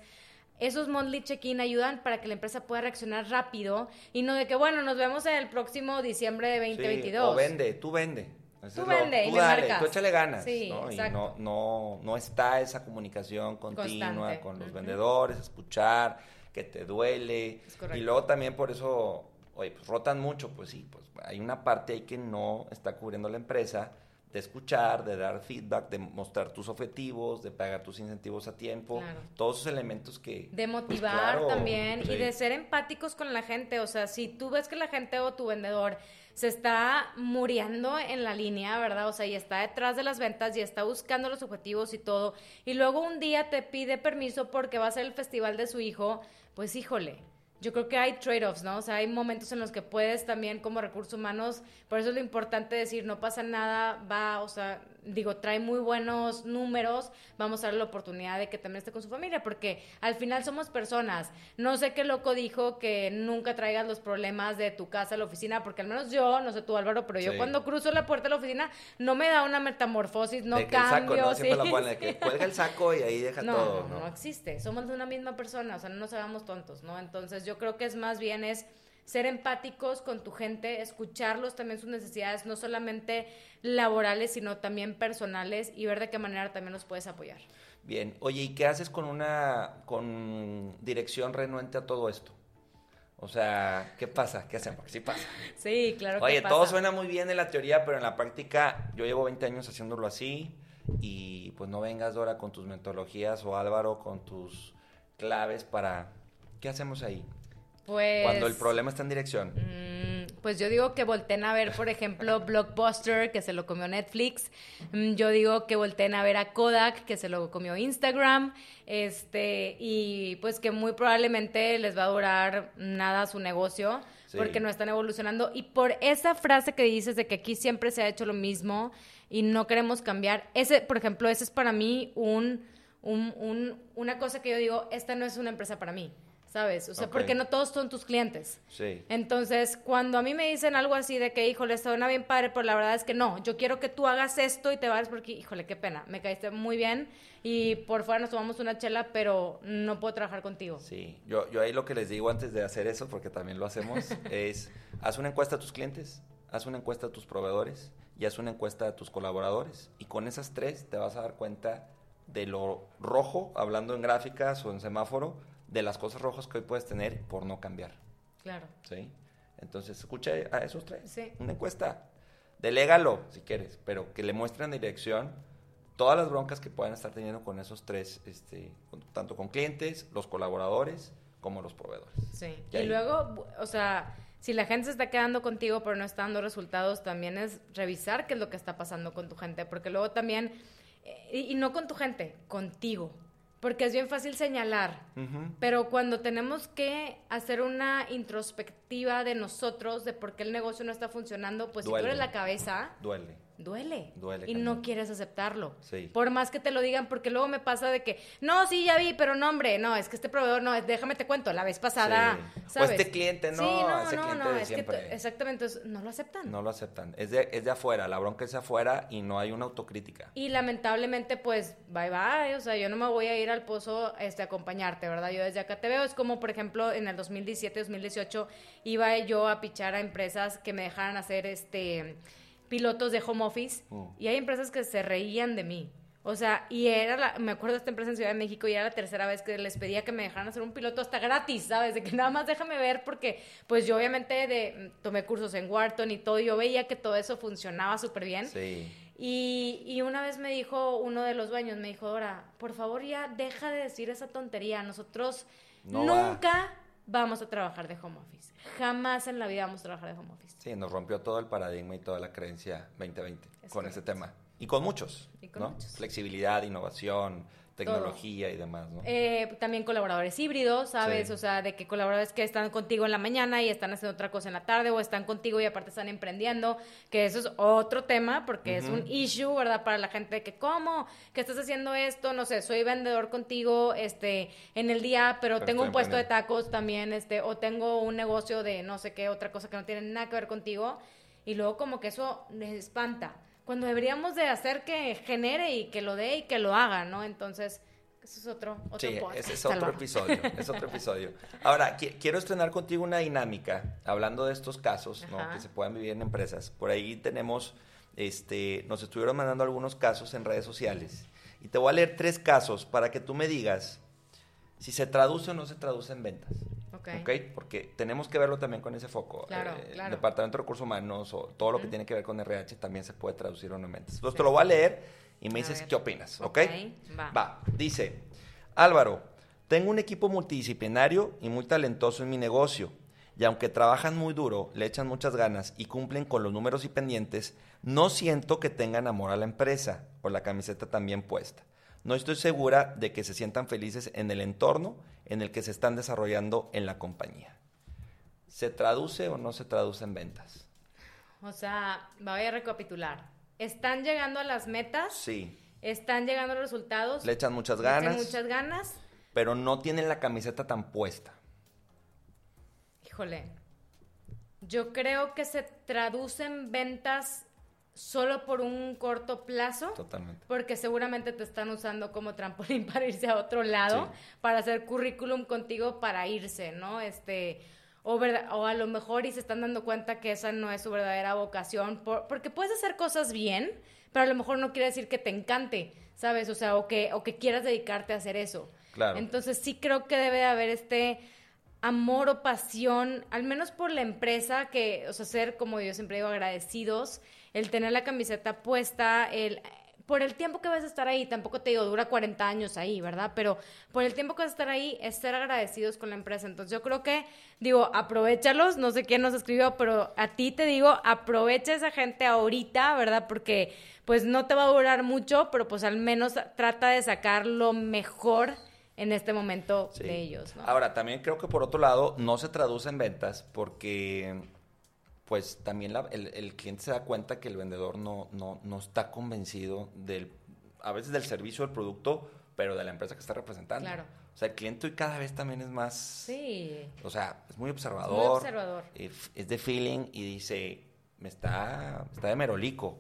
esos monthly check-in ayudan para que la empresa pueda reaccionar rápido y no de que, bueno, nos vemos en el próximo diciembre de Sí, 2022. o vende, tú vende. Tú lo- vende y tú le dale, marcas. tú échale ganas, Sí, ¿no? Y no, no, no está esa comunicación continua Constante. con los vendedores, escuchar, que te duele. Y luego también por eso, oye, pues rotan mucho, pues sí, pues hay una parte ahí que no está cubriendo la empresa, de escuchar, de dar feedback, de mostrar tus objetivos, de pagar tus incentivos a tiempo, Claro. todos esos elementos que... De pues, motivar claro, también y de ser empáticos con la gente. O sea, si tú ves que la gente o tu vendedor se está muriendo en la línea, ¿verdad? O sea, y está detrás de las ventas y está buscando los objetivos y todo, y luego un día te pide permiso porque va a ser el festival de su hijo, pues híjole. Yo creo que hay trade-offs, ¿no? O sea, hay momentos en los que puedes también como recursos humanos, por eso es lo importante decir, no pasa nada, va, o sea, digo, trae muy buenos números, vamos a darle la oportunidad de que también esté con su familia, porque al final somos personas. No sé qué loco dijo que nunca traigas los problemas de tu casa a la oficina, porque al menos yo, no sé tú Álvaro, pero yo Sí. cuando cruzo la puerta de la oficina no me da una metamorfosis, no de que el saco, cambio. ¿no? Siempre sí. lo ponen que [laughs] cuelga el saco y ahí deja No, todo, no, ¿no? existe. Somos de una misma persona, o sea, no nos hagamos tontos, ¿no? Entonces yo creo que es más bien es ser empáticos con tu gente, escucharlos también sus necesidades, no solamente laborales, sino también personales y ver de qué manera también los puedes apoyar. Bien, oye, ¿y qué haces con una con dirección renuente a todo esto? O sea, ¿qué pasa? ¿Qué hacemos? Sí pasa. Sí, claro que Oye, pasa. todo suena muy bien en la teoría, pero en la práctica yo llevo 20 años haciéndolo así y pues no vengas Dora con tus metodologías o Álvaro con tus claves para... ¿Qué hacemos ahí? Pues, Cuando el problema está en dirección. Mm, Pues yo digo que volteen a ver, por ejemplo, [laughs] Blockbuster, que se lo comió Netflix. Mm, Yo digo que volteen a ver a Kodak, que se lo comió Instagram. Este, y pues que muy probablemente les va a durar nada su negocio, Sí. porque no están evolucionando. Y por esa frase que dices de que aquí siempre se ha hecho lo mismo y no queremos cambiar, ese, por ejemplo, ese es para mí un, un- un- una cosa que yo digo, esta no es una empresa para mí. ¿Sabes? O sea, Ok. porque no todos son tus clientes. Sí. Entonces, cuando a mí me dicen algo así de que, híjole, suena bien padre, pero la verdad es que no, yo quiero que tú hagas esto y te vayas porque, híjole, qué pena, me caíste muy bien y por fuera nos tomamos una chela, pero no puedo trabajar contigo. Sí, yo, yo ahí lo que les digo antes de hacer eso, porque también lo hacemos, [laughs] es haz una encuesta a tus clientes, haz una encuesta a tus proveedores y haz una encuesta a tus colaboradores. Y con esas tres te vas a dar cuenta de lo rojo, hablando en gráficas o en semáforo, de las cosas rojas que hoy puedes tener por no cambiar. Claro. ¿sí? Entonces, escucha a esos tres. Sí. Una encuesta. Delégalo, si quieres, pero que le muestren dirección todas las broncas que puedan estar teniendo con esos tres, este, tanto con clientes, los colaboradores, como los proveedores. Sí. Y Y, ahí- luego, o sea, si la gente se está quedando contigo pero no está dando resultados, también es revisar qué es lo que está pasando con tu gente, porque luego también, eh, y, y no con tu gente, contigo, porque es bien fácil señalar, pero cuando tenemos que hacer una introspectiva de nosotros, de por qué el negocio no está funcionando, pues si Duele. tú eres la cabeza, Duele. Duele. Duele, Y no quieres aceptarlo. Sí. Por más que te lo digan, porque luego me pasa de que, no, sí, ya vi, pero no, hombre, no, es que este proveedor, no, déjame te cuento, la vez pasada, Sí. O ¿sabes? este cliente, no, Sí, no, ese no, cliente no, de es siempre. exactamente, entonces no lo aceptan. No lo aceptan. Es de, es de afuera, la bronca es de afuera y no hay una autocrítica. Y lamentablemente, pues, bye bye, o sea, yo no me voy a ir al pozo este, a acompañarte, ¿verdad? Yo desde acá te veo, es como, por ejemplo, en el 2017, 2018, iba yo a pichar a empresas que me dejaran hacer, este, pilotos de home office, Mm. y hay empresas que se reían de mí. O sea, y era la, me acuerdo de esta empresa en Ciudad de México y era la tercera vez que les pedía que me dejaran hacer un piloto hasta gratis, ¿sabes? De que nada más déjame ver porque pues yo obviamente de, tomé cursos en Wharton y todo, y yo veía que todo eso funcionaba súper bien. Sí. Y, y una vez me dijo uno de los dueños, me dijo, Dora, por favor ya deja de decir esa tontería. Nosotros No va. Vamos a trabajar de home office. Jamás en la vida vamos a trabajar de home office. Sí, nos rompió todo el paradigma y toda la creencia 2020 Es con ese tema. Y con muchos, Y con ¿no? muchos. Flexibilidad, innovación, tecnología y demás, ¿no? Eh, también colaboradores híbridos, ¿sabes? Sí. O sea, de que colaboradores que están contigo en la mañana y están haciendo otra cosa en la tarde o están contigo y aparte están emprendiendo, que eso es otro tema porque es Ujú. un issue, ¿verdad? Para la gente que, ¿cómo? ¿Que estás haciendo esto? No sé, soy vendedor contigo este, en el día, pero, Pero tengo un puesto de tacos también, este, o tengo un negocio de no sé qué, otra cosa que no tiene nada que ver contigo y luego como que eso les espanta. Cuando deberíamos de hacer que genere y que lo dé y que lo haga, ¿no? Entonces, eso es otro, otro Sí, ese es otro episodio, es otro episodio. Ahora, qui- quiero estrenar contigo una dinámica, hablando de estos casos, ¿no? Que se puedan vivir en empresas. Por ahí tenemos, este, nos estuvieron mandando algunos casos en redes sociales. Y te voy a leer tres casos para que tú me digas si se traduce o no se traduce en ventas. Ok. ¿Ok? Porque tenemos que verlo también con ese foco. Claro, Eh, El claro. Departamento de Recursos Humanos o todo lo que tiene que ver con RH también se puede traducir o no en ventas. Entonces Sí. te lo voy a leer y me A dices ver. qué opinas. ¿Ok? Ok, va. Va, dice, Álvaro, tengo un equipo multidisciplinario y muy talentoso en mi negocio. Y aunque trabajan muy duro, le echan muchas ganas y cumplen con los números y pendientes, no siento que tengan amor a la empresa o la camiseta también puesta. No estoy segura de que se sientan felices en el entorno en el que se están desarrollando en la compañía. ¿Se traduce o no se traduce en ventas? O sea, voy a recapitular. están llegando a las metas, Sí. están llegando a los resultados, Le echan muchas le echan ganas, muchas ganas. pero no tienen la camiseta tan puesta. Híjole, yo creo que se traduce en ventas solo por un corto plazo. Totalmente. Porque seguramente te están usando como trampolín [laughs] para irse a otro lado, Sí. para hacer currículum contigo para irse, ¿no? Este, o, verda- o a lo mejor y se están dando cuenta que esa no es su verdadera vocación, por- porque puedes hacer cosas bien, pero a lo mejor no quiere decir que te encante, ¿sabes? O sea, o que, o que quieras dedicarte a hacer eso. Claro. Entonces sí creo que debe de haber este amor o pasión, al menos por la empresa, que, o sea, ser, como yo siempre digo, agradecidos, el tener la camiseta puesta, el por el tiempo que vas a estar ahí, tampoco te digo, dura 40 años ahí, ¿verdad? Pero por el tiempo que vas a estar ahí, es ser agradecidos con la empresa. Entonces yo creo que, digo, aprovechalos, no sé quién nos escribió, pero a ti te digo, aprovecha esa gente ahorita, ¿verdad? Porque pues no te va a durar mucho, pero pues al menos trata de sacar lo mejor en este momento Sí. de ellos, ¿no? Ahora, también creo que por otro lado no se traduce en ventas porque pues también la- el, el cliente se da cuenta que el vendedor no, no, no está convencido del, a veces del servicio o del producto, pero de la empresa que está representando. Claro. O sea, el cliente hoy cada vez también es más, Sí. o sea, es muy observador. Muy observador. eh, Es de feeling y dice, me está, está de merolico.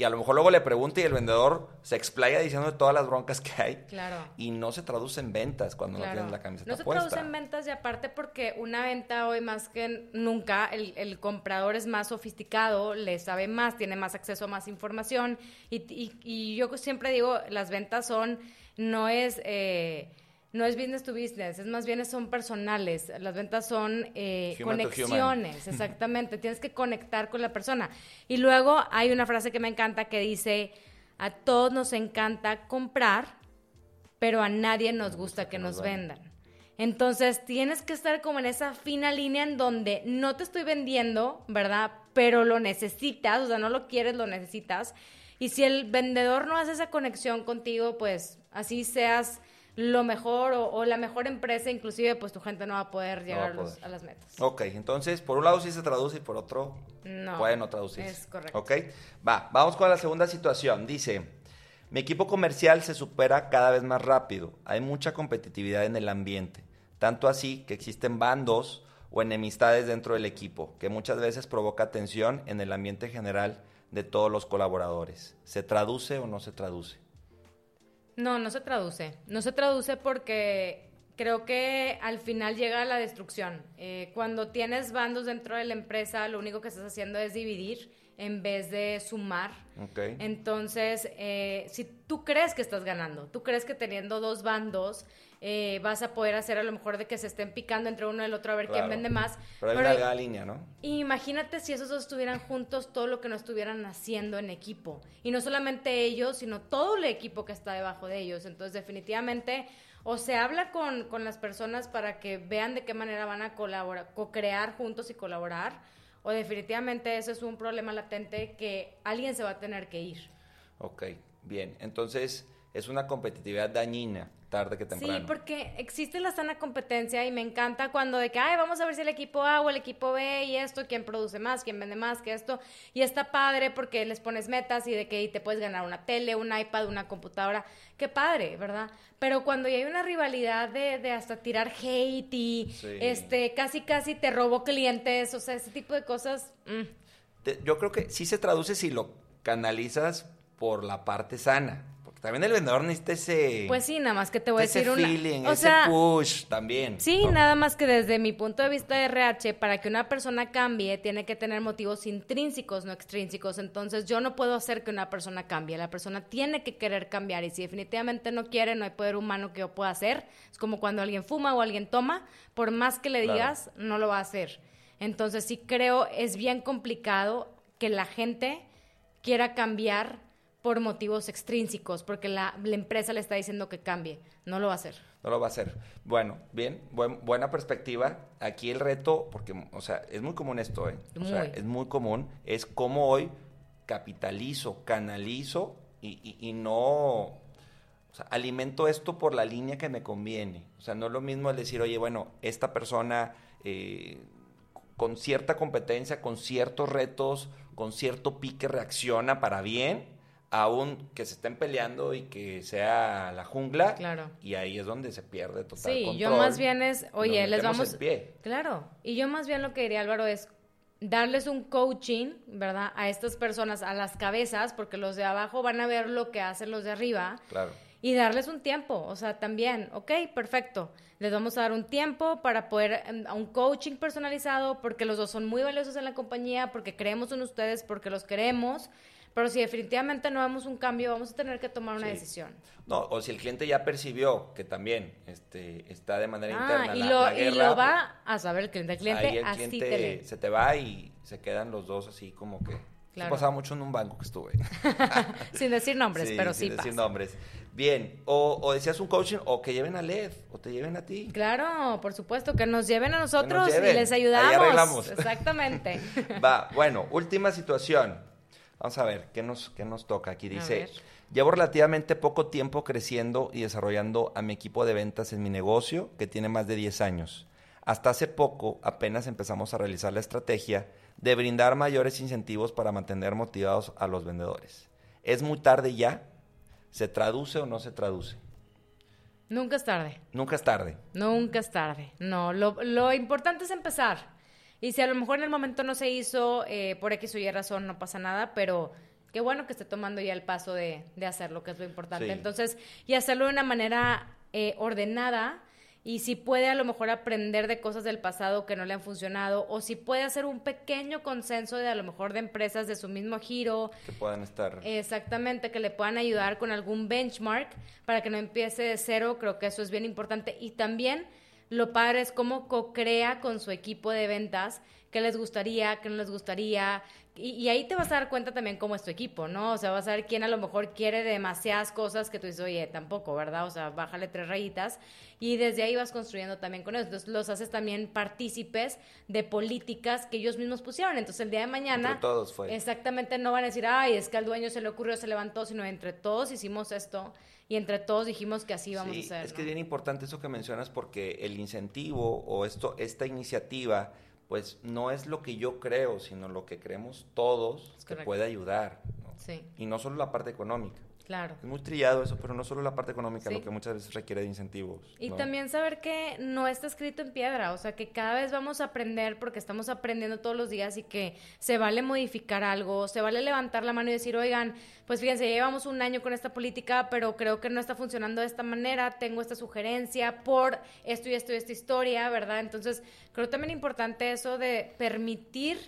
Y a lo mejor luego le pregunta y el vendedor se explaya diciendo todas las broncas que hay. Claro. Y no se traduce en ventas cuando no tienes la camiseta No se puesta. traduce en ventas y aparte porque una venta hoy más que nunca, el, el comprador es más sofisticado, le sabe más, tiene más acceso a más información y, y- y yo siempre digo, las ventas son, no es... eh, no es business to business, es más bien son personales. Las ventas son eh, conexiones, [laughs] exactamente. Tienes que conectar con la persona. Y luego hay una frase que me encanta que dice, a todos nos encanta comprar, pero a nadie nos gusta que nos vendan. Entonces tienes que estar como en esa fina línea en donde no te estoy vendiendo, ¿verdad? Pero lo necesitas, o sea, no lo quieres, lo necesitas. Y si el vendedor no hace esa conexión contigo, pues así seas lo mejor o, o la mejor empresa, inclusive pues tu gente no va a poder llegar poder. a las metas. Ok, entonces por un lado sí se traduce y por otro No, puede no traducirse. es correcto. Ok, va, vamos con la segunda situación. Dice, mi equipo comercial se supera cada vez más rápido. Hay mucha competitividad en el ambiente. Tanto así que existen bandos o enemistades dentro del equipo, que muchas veces provoca tensión en el ambiente general de todos los colaboradores. ¿Se traduce o no se traduce? No, no se traduce. No se traduce porque creo que al final llega la destrucción. Eh, cuando tienes bandos dentro de la empresa, lo único que estás haciendo es dividir en vez de sumar. Ok. Entonces, eh, si tú crees que estás ganando, tú crees que teniendo dos bandos eh, vas a poder hacer a lo mejor de que se estén picando entre uno y el otro a ver Claro. quién vende más. Pero hay una línea, ¿no? Imagínate si esos dos estuvieran juntos, todo lo que no estuvieran haciendo en equipo. Y no solamente ellos, sino todo el equipo que está debajo de ellos. Entonces, definitivamente, o se habla con, con las personas para que vean de qué manera van a colaborar, co-crear juntos y colaborar, o definitivamente eso es un problema latente que alguien se va a tener que ir. Ok, bien. Entonces es una competitividad dañina, tarde que temprano. Sí, porque existe la sana competencia y me encanta cuando de que, ay, vamos a ver si el equipo A o el equipo B y esto, quién produce más, quién vende más que esto. Y está padre porque les pones metas y de que y te puedes ganar una tele, un iPad, una computadora. Qué padre, ¿verdad? Pero cuando ya hay una rivalidad de, de hasta tirar hate y Sí. este casi casi te robó clientes, o sea, ese tipo de cosas. mm. Te- Yo creo que sí se traduce si lo canalizas por la parte sana. También el vendedor necesita ese, Pues sí, nada más que te voy a ese decir una. feeling, o ese sea, push también. Sí, ¿no? nada más que desde mi punto de vista de RH, para que una persona cambie, tiene que tener motivos intrínsecos, no extrínsecos. Entonces, yo no puedo hacer que una persona cambie. La persona tiene que querer cambiar. Y si definitivamente no quiere, no hay poder humano que yo pueda hacer. Es como cuando alguien fuma o alguien toma, por más que le Claro. digas, no lo va a hacer. Entonces, sí creo, es bien complicado que la gente quiera cambiar por motivos extrínsecos, porque la, la empresa le está diciendo que cambie. No lo va a hacer. No lo va a hacer. Bueno, bien, buen- buena perspectiva. Aquí el reto, porque, o sea, es muy común esto, ¿eh? O sea, es muy común, es cómo hoy capitalizo, canalizo y, y- y no, o sea, alimento esto por la línea que me conviene. O sea, no es lo mismo el decir, oye, bueno, esta persona eh, con cierta competencia, con ciertos retos, con cierto pique reacciona para bien, aún que se estén peleando y que sea la jungla. Claro. Y ahí es donde se pierde total Sí, control. yo más bien es, oye, les vamos... el pie. Claro, y yo más bien lo que diría Álvaro es darles un coaching, ¿verdad? A estas personas, a las cabezas, porque los de abajo van a ver lo que hacen los de arriba. Claro. Y darles un tiempo, o sea, también, ok, perfecto. Les vamos a dar un tiempo para poder, em, a un coaching personalizado, porque los dos son muy valiosos en la compañía, porque creemos en ustedes, porque los queremos. Pero si definitivamente no vemos un cambio, vamos a tener que tomar una Sí. decisión. No, o si el cliente ya percibió que también este, está de manera interna Ah, y la, lo, la y lo va a saber el cliente. El pues, cliente ahí el así cliente te se te va y se quedan los dos así como que... Claro. pasaba mucho en un banco que estuve. [laughs] Sin decir nombres, Sí, pero sí sin decir nombres. Bien, o, o decías un coaching o que lleven a LED o te lleven a ti. Claro, por supuesto, que nos lleven a nosotros lleven. y les Ahí ayudamos. arreglamos. Exactamente. [laughs] Va, bueno, última situación. Vamos a ver, ¿qué nos, qué nos toca? Aquí dice, llevo relativamente poco tiempo creciendo y desarrollando a mi equipo de ventas en mi negocio, que tiene más de 10 años. Hasta hace poco apenas empezamos a realizar la estrategia de brindar mayores incentivos para mantener motivados a los vendedores. ¿Es muy tarde ya? ¿Se traduce o no se traduce? Nunca es tarde. Nunca es tarde. Nunca es tarde. No, lo, lo importante es empezar. Y si a lo mejor en el momento no se hizo, eh, por X o Y razón, no pasa nada, pero qué bueno que esté tomando ya el paso de, de hacerlo, que es lo importante. Sí. Entonces, y hacerlo de una manera eh, ordenada. Y si puede a lo mejor aprender de cosas del pasado que no le han funcionado, o si puede hacer un pequeño consenso de a lo mejor de empresas de su mismo giro, Que puedan estar... Exactamente, que le puedan ayudar con algún benchmark para que no empiece de cero, creo que eso es bien importante. Y también lo padre es cómo co-crea con su equipo de ventas qué les gustaría, qué no les gustaría. Y, y ahí te vas a dar cuenta también cómo es tu equipo, ¿no? O sea, vas a ver quién a lo mejor quiere demasiadas cosas que tú dices, oye, tampoco, ¿verdad? O sea, bájale tres rayitas. Y desde ahí vas construyendo también con ellos. Entonces los haces también partícipes de políticas que ellos mismos pusieron. Entonces el día de mañana... Entre todos fue. Exactamente, no van a decir, ay, es que al dueño se le ocurrió, se levantó, sino entre todos hicimos esto y entre todos dijimos que así vamos Sí, a hacer. Es que es bien importante eso que mencionas porque el incentivo o esto, esta iniciativa, pues no es lo que yo creo, sino lo que creemos todos Es que puede ayudar. ¿no? Sí, Y no solo la parte económica. Claro. Es muy trillado eso, pero no solo la parte económica, Sí. lo que muchas veces requiere de incentivos. Y ¿no? también saber que no está escrito en piedra, o sea, que cada vez vamos a aprender porque estamos aprendiendo todos los días y que se vale modificar algo, se vale levantar la mano y decir, oigan, pues fíjense, ya llevamos un año con esta política, pero creo que no está funcionando de esta manera, tengo esta sugerencia por esto y esto y esta historia, ¿verdad? Entonces, creo también importante eso de permitir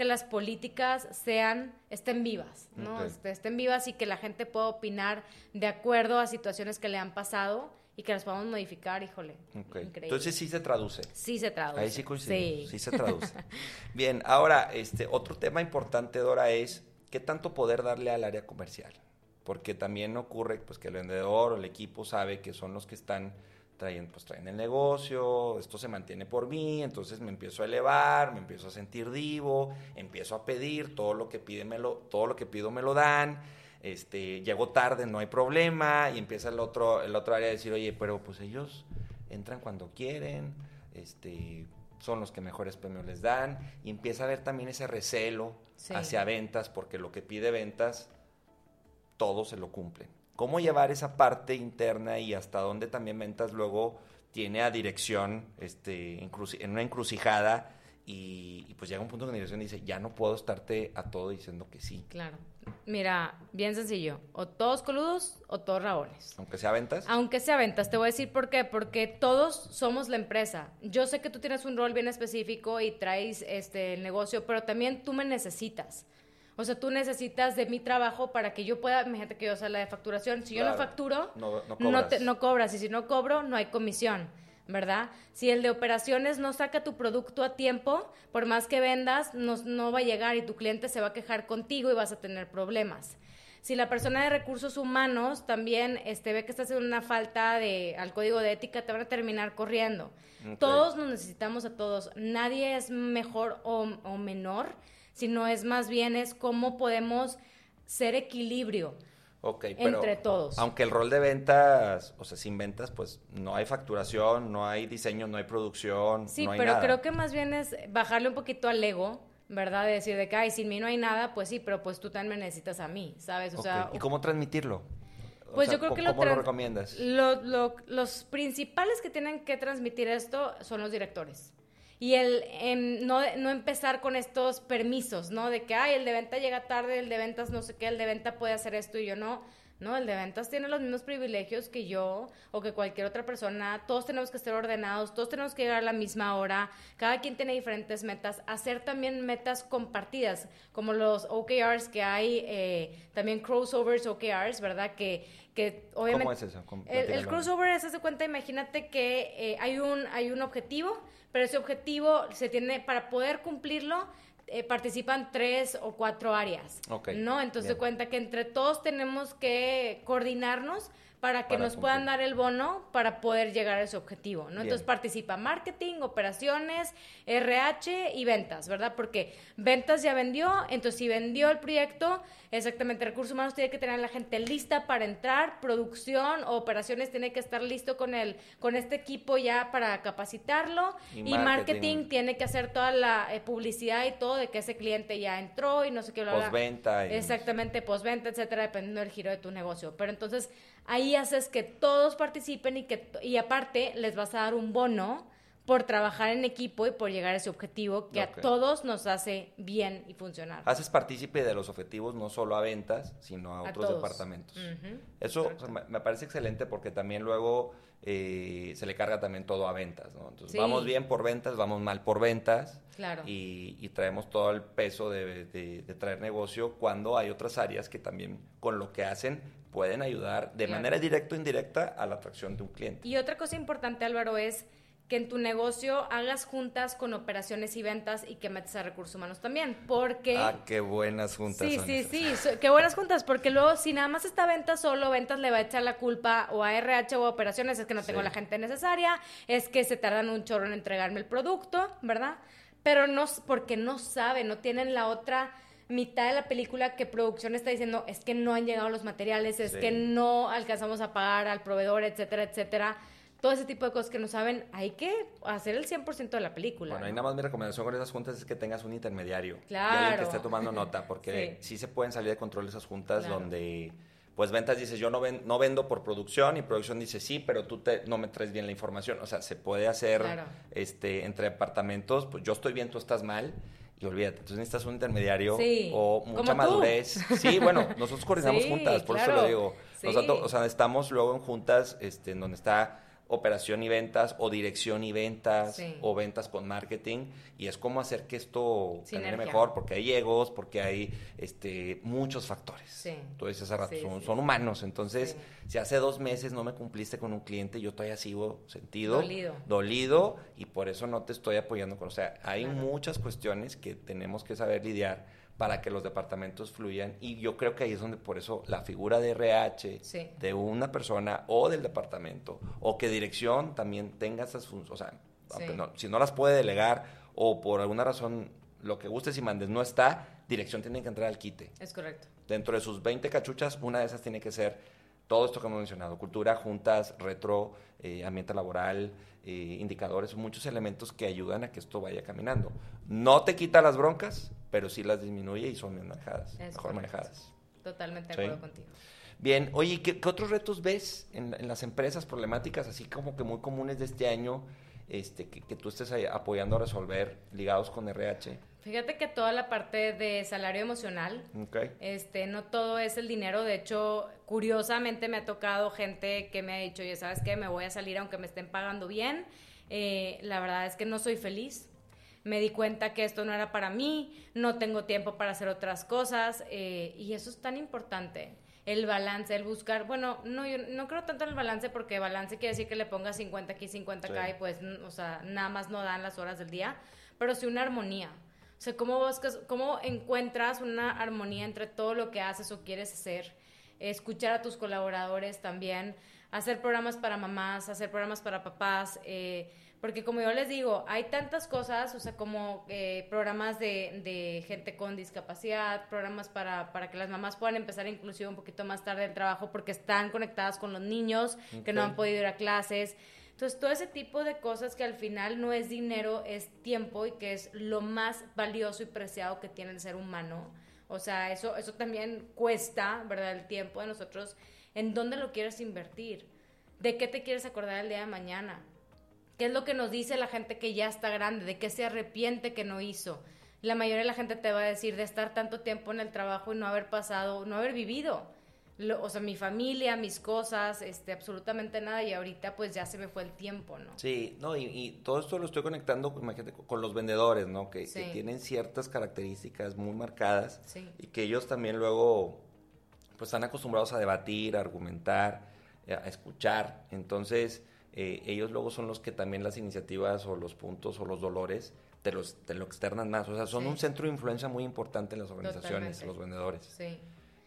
que las políticas sean, estén vivas, ¿no? Este, estén vivas y que la gente pueda opinar de acuerdo a situaciones que le han pasado y que las podamos modificar, híjole. Increíble. Entonces sí se traduce. sí se traduce. Ahí sí coincidimos, Sí. sí se traduce. [laughs] Bien, ahora, este, otro tema importante, Dora, es qué tanto poder darle al área comercial. Porque también ocurre pues, que el vendedor o el equipo sabe que son los que están traen, pues, traen el negocio, esto se mantiene por mí, entonces me empiezo a elevar, me empiezo a sentir divo, empiezo a pedir, todo lo que pide me lo, todo lo que pido me lo dan, este, llego tarde, no hay problema, y empieza el otro, el otro área a decir, oye, pero pues ellos entran cuando quieren, este, son los que mejores premios les dan, y empieza a haber también ese recelo Sí. hacia ventas, porque lo que pide ventas, todos se lo cumplen. ¿Cómo llevar esa parte interna y hasta dónde también ventas luego tiene a dirección este, en una encrucijada y, y pues llega un punto que la dirección dice, ya no puedo estarte a todo diciendo que sí, Claro. Mira, bien sencillo. O todos coludos o todos rabones. aunque sea ventas. Aunque sea ventas, te voy a decir por qué. Porque todos somos la empresa. Yo sé que tú tienes un rol bien específico y traes este el negocio, pero también tú me necesitas. O sea, tú necesitas de mi trabajo para que yo pueda, imagínate que yo sea la de facturación. Si yo no facturo, No- no no, cobras. te- no cobras. Y si no cobro, no hay comisión, ¿verdad? Si el de operaciones no saca tu producto a tiempo, por más que vendas, no, no va a llegar y tu cliente se va a quejar contigo y vas a tener problemas. Si la persona de recursos humanos también este, ve que estás haciendo una falta de, al código de ética, te van a terminar corriendo. Todos nos necesitamos a todos. Nadie es mejor o, o menor, sino es más bien es cómo podemos ser equilibrio. Ok, pero Entre todos. Aunque el rol de ventas, o sea, sin ventas, pues no hay facturación, no hay diseño, no hay producción, Sí, no hay pero nada. creo que más bien es bajarle un poquito al ego, ¿verdad? De decir de que, ay, sin mí no hay nada, pues sí, pero pues tú también me necesitas a mí, ¿sabes? O Ok, sea, ¿Y cómo transmitirlo? O Pues sea, yo creo que ¿cómo- lo, ¿Cómo lo recomiendas? lo- lo- los principales que tienen que transmitir esto son los directores. Y el no, no empezar con estos permisos, ¿no? De que, ay, el de venta llega tarde, el de ventas no sé qué, el de venta puede hacer esto y yo no. No, el de ventas tiene los mismos privilegios que yo o que cualquier otra persona. Todos tenemos que estar ordenados, todos tenemos que llegar a la misma hora. Cada quien tiene diferentes metas. Hacer también metas compartidas, como los OKRs que hay, eh, también crossovers OKRs, ¿verdad? Que, que obviamente... ¿Cómo es eso? ¿Cómo- El, crossover es, haz de cuenta, imagínate que eh, hay, un, hay un objetivo, pero ese objetivo se tiene, para poder cumplirlo, eh, participan tres o cuatro áreas. ¿No? Entonces bien. cuenta que entre todos tenemos que coordinarnos para que Para nos puedan dar el bono para poder llegar a ese objetivo, ¿no? Bien. Entonces participa marketing, operaciones, RH y ventas, ¿verdad? Porque ventas ya vendió, entonces si vendió el proyecto, exactamente, recursos humanos tiene que tener a la gente lista para entrar, producción o operaciones tiene que estar listo con el con este equipo ya para capacitarlo Y y, marketing. marketing. tiene que hacer toda la eh, publicidad y todo de que ese cliente ya entró y no sé qué. Postventa y- Exactamente, postventa, etcétera, dependiendo del giro de tu negocio. Pero entonces ahí haces que todos participen y que y aparte les vas a dar un bono por trabajar en equipo y por llegar a ese objetivo que a todos nos hace bien y funcionar. Haces partícipe de los objetivos no solo a ventas, sino a A otros todos. departamentos. Eso correcto. o sea, me, me parece excelente porque también luego eh, se le carga también todo a ventas, ¿no? Entonces Sí. vamos bien por ventas, vamos mal por ventas. Claro. Y, y traemos todo el peso de, de- de traer negocio cuando hay otras áreas que también con lo que hacen pueden ayudar de Claro. manera directa o indirecta a la atracción de un cliente. Y otra cosa importante, Álvaro, es que en tu negocio hagas juntas con operaciones y ventas y que metas a recursos humanos también, porque... Ah, qué buenas juntas Sí, son sí, esas. sí, qué buenas juntas, porque luego si nada más está ventas solo, ventas le va a echar la culpa o a RH o a operaciones, es que no tengo Sí. la gente necesaria, es que se tardan un chorro en entregarme el producto, ¿verdad? Pero no, porque no saben, no tienen la otra mitad de la película que producción está diciendo, es que no han llegado los materiales, es Sí. que no alcanzamos a pagar al proveedor, etcétera, etcétera. Todo ese tipo de cosas que no saben, hay que hacer el 100% de la película. Bueno, ahí ¿no? nada más mi recomendación con esas juntas es que tengas un intermediario. Y Claro. alguien que esté tomando nota, [laughs] porque Sí. sí. se pueden salir de control esas juntas Claro. donde, pues ventas dices, yo no, ven- no vendo por producción y producción dice, sí, pero tú te, no me traes bien la información. O sea, se puede hacer Claro. este, entre departamentos, pues yo estoy bien, tú estás mal. Y olvídate, entonces necesitas un intermediario Sí, o mucha tú. madurez. Sí, bueno, [laughs] nosotros coordinamos Sí, juntas, por eso lo digo. Nos Sí. o sea, estamos luego en juntas este, en donde está operación y ventas o dirección y ventas Sí. o ventas con marketing y es como hacer que esto camine Sinergia. mejor porque hay egos, porque hay este muchos factores. Sí. Hace rato, Sí, son, humanos, entonces si hace dos meses no me cumpliste con un cliente, yo todavía sigo sentido, Dolido. dolido y por eso no te estoy apoyando con, o sea, hay muchas cuestiones que tenemos que saber lidiar para que los departamentos fluyan y yo creo que ahí es donde por eso la figura de RH Sí. de una persona o del departamento o que dirección también tenga esas funciones, o sea, aunque Sí. no- si no las puede delegar o por alguna razón lo que gustes y mandes no está, dirección tiene que entrar al quite. Es correcto. Dentro de sus 20 cachuchas, una de esas tiene que ser todo esto que hemos mencionado, cultura, juntas, retro, eh, ambiente laboral, eh, indicadores, muchos elementos que ayudan a que esto vaya caminando. No te quita las broncas, pero sí las disminuye y son manejadas, Es mejor correcto. manejadas. Totalmente de Sí. acuerdo contigo. Bien, oye, ¿qué, qué otros retos ves en, en las empresas problemáticas, así como que muy comunes de este año, este, que, que tú estés apoyando a resolver, ligados con RH? Fíjate que toda la parte de salario emocional, este, no todo es el dinero. De hecho, curiosamente me ha tocado gente que me ha dicho, ya sabes qué, me voy a salir aunque me estén pagando bien. Eh, la verdad es que no soy feliz. Me di cuenta que esto no era para mí, no tengo tiempo para hacer otras cosas eh, y eso es tan importante. El balance, el buscar, bueno, no, yo no creo tanto en el balance porque balance quiere decir que le pongas 50 aquí, 50 acá Sí. y pues, n- o sea, nada más no dan las horas del día, pero sí una armonía. O sea, ¿cómo, buscas, ¿cómo encuentras una armonía entre todo lo que haces o quieres hacer? Escuchar a tus colaboradores también, hacer programas para mamás, hacer programas para papás, eh, Porque como yo les digo, hay tantas cosas, o sea, como eh, programas de, de, gente con discapacidad, programas para, para, que las mamás puedan empezar inclusive un poquito más tarde el trabajo porque están conectadas con los niños que no han podido ir a clases. Entonces, todo ese tipo de cosas que al final no es dinero, es tiempo y que es lo más valioso y preciado que tiene el ser humano. O sea, eso, eso también cuesta, ¿verdad? El tiempo de nosotros. ¿En dónde lo quieres invertir? ¿De qué te quieres acordar el día de mañana? ¿Qué es lo que nos dice la gente que ya está grande? ¿De qué se arrepiente que no hizo? La mayoría de la gente te va a decir de estar tanto tiempo en el trabajo y no haber pasado, no haber vivido. o sea, mi familia, mis cosas, este, absolutamente nada y ahorita pues ya se me fue el tiempo, ¿no? Sí, no, y, todo esto lo estoy conectando, imagínate, con los vendedores, ¿no? Que, tienen ciertas características muy marcadas y que ellos también luego pues están acostumbrados a debatir, a argumentar, a escuchar. Entonces, eh, ellos luego son los que también las iniciativas o los puntos o los dolores te, los, te lo externan más. O sea, son un centro de influencia muy importante en las organizaciones, los vendedores. Sí.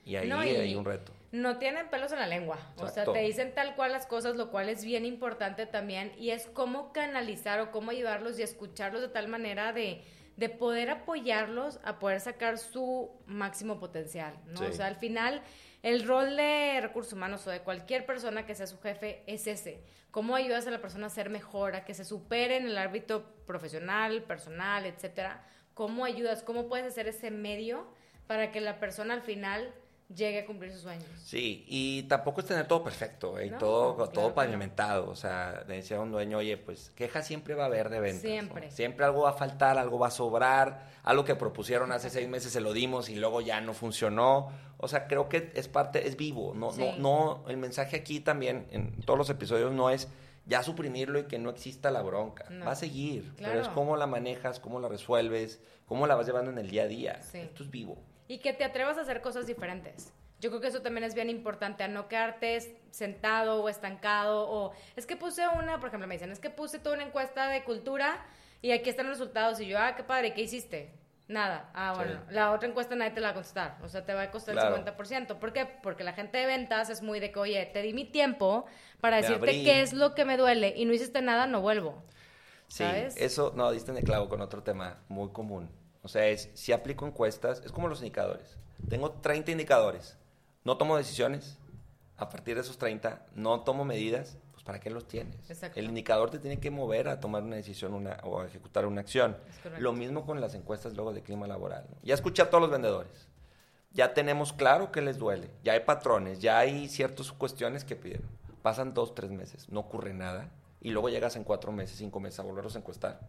Y ahí hay un reto. No tienen pelos en la lengua. O sea, te dicen tal cual las cosas, lo cual es bien importante también. Y es cómo canalizar o cómo ayudarlos y escucharlos de tal manera de, de poder apoyarlos a poder sacar su máximo potencial. ¿no? O sea, al final el rol de recursos humanos o de cualquier persona que sea su jefe es ese. ¿Cómo ayudas a la persona a ser mejor, a que se supere en el ámbito profesional, personal, etcétera? ¿Cómo ayudas? ¿Cómo puedes hacer ese medio para que la persona al final llegue a cumplir sus sueños. Sí, y tampoco es tener todo perfecto, ¿eh? todo, todo pavimentado. O sea, le decía a un dueño, oye, pues queja siempre va a haber de ventas. Siempre. Siempre algo va a faltar, algo va a sobrar, algo que propusieron hace seis meses se lo dimos y luego ya no funcionó. O sea, creo que es parte, es vivo. No, no, no, el mensaje aquí también, en todos los episodios, no es ya suprimirlo y que no exista la bronca. Va a seguir, pero es cómo la manejas, cómo la resuelves, cómo la vas llevando en el día a día. Esto es vivo y que te atrevas a hacer cosas diferentes. Yo creo que eso también es bien importante, a no quedarte sentado o estancado o es que puse una, por ejemplo, me dicen, es que puse toda una encuesta de cultura y aquí están los resultados y yo, ah, qué padre, ¿qué hiciste? Nada. Ah, bueno, la otra encuesta nadie te la va a contestar, o sea, te va a costar el 50%. ¿Por qué? Porque la gente de ventas es muy de que, oye, te di mi tiempo para decirte qué es lo que me duele y no hiciste nada, no vuelvo. Sí, eso, no, diste en el clavo con otro tema muy común o sea, es, si aplico encuestas, es como los indicadores. Tengo 30 indicadores, no tomo decisiones, a partir de esos 30 no tomo medidas, pues ¿para qué los tienes? El indicador te tiene que mover a tomar una decisión una, o a ejecutar una acción. Lo mismo con las encuestas luego de clima laboral. Ya escuché a todos los vendedores. Ya tenemos claro que les duele. Ya hay patrones, ya hay ciertas cuestiones que pidieron. Pasan dos, tres meses, no ocurre nada. Y luego llegas en cuatro meses, cinco meses a volverlos a encuestar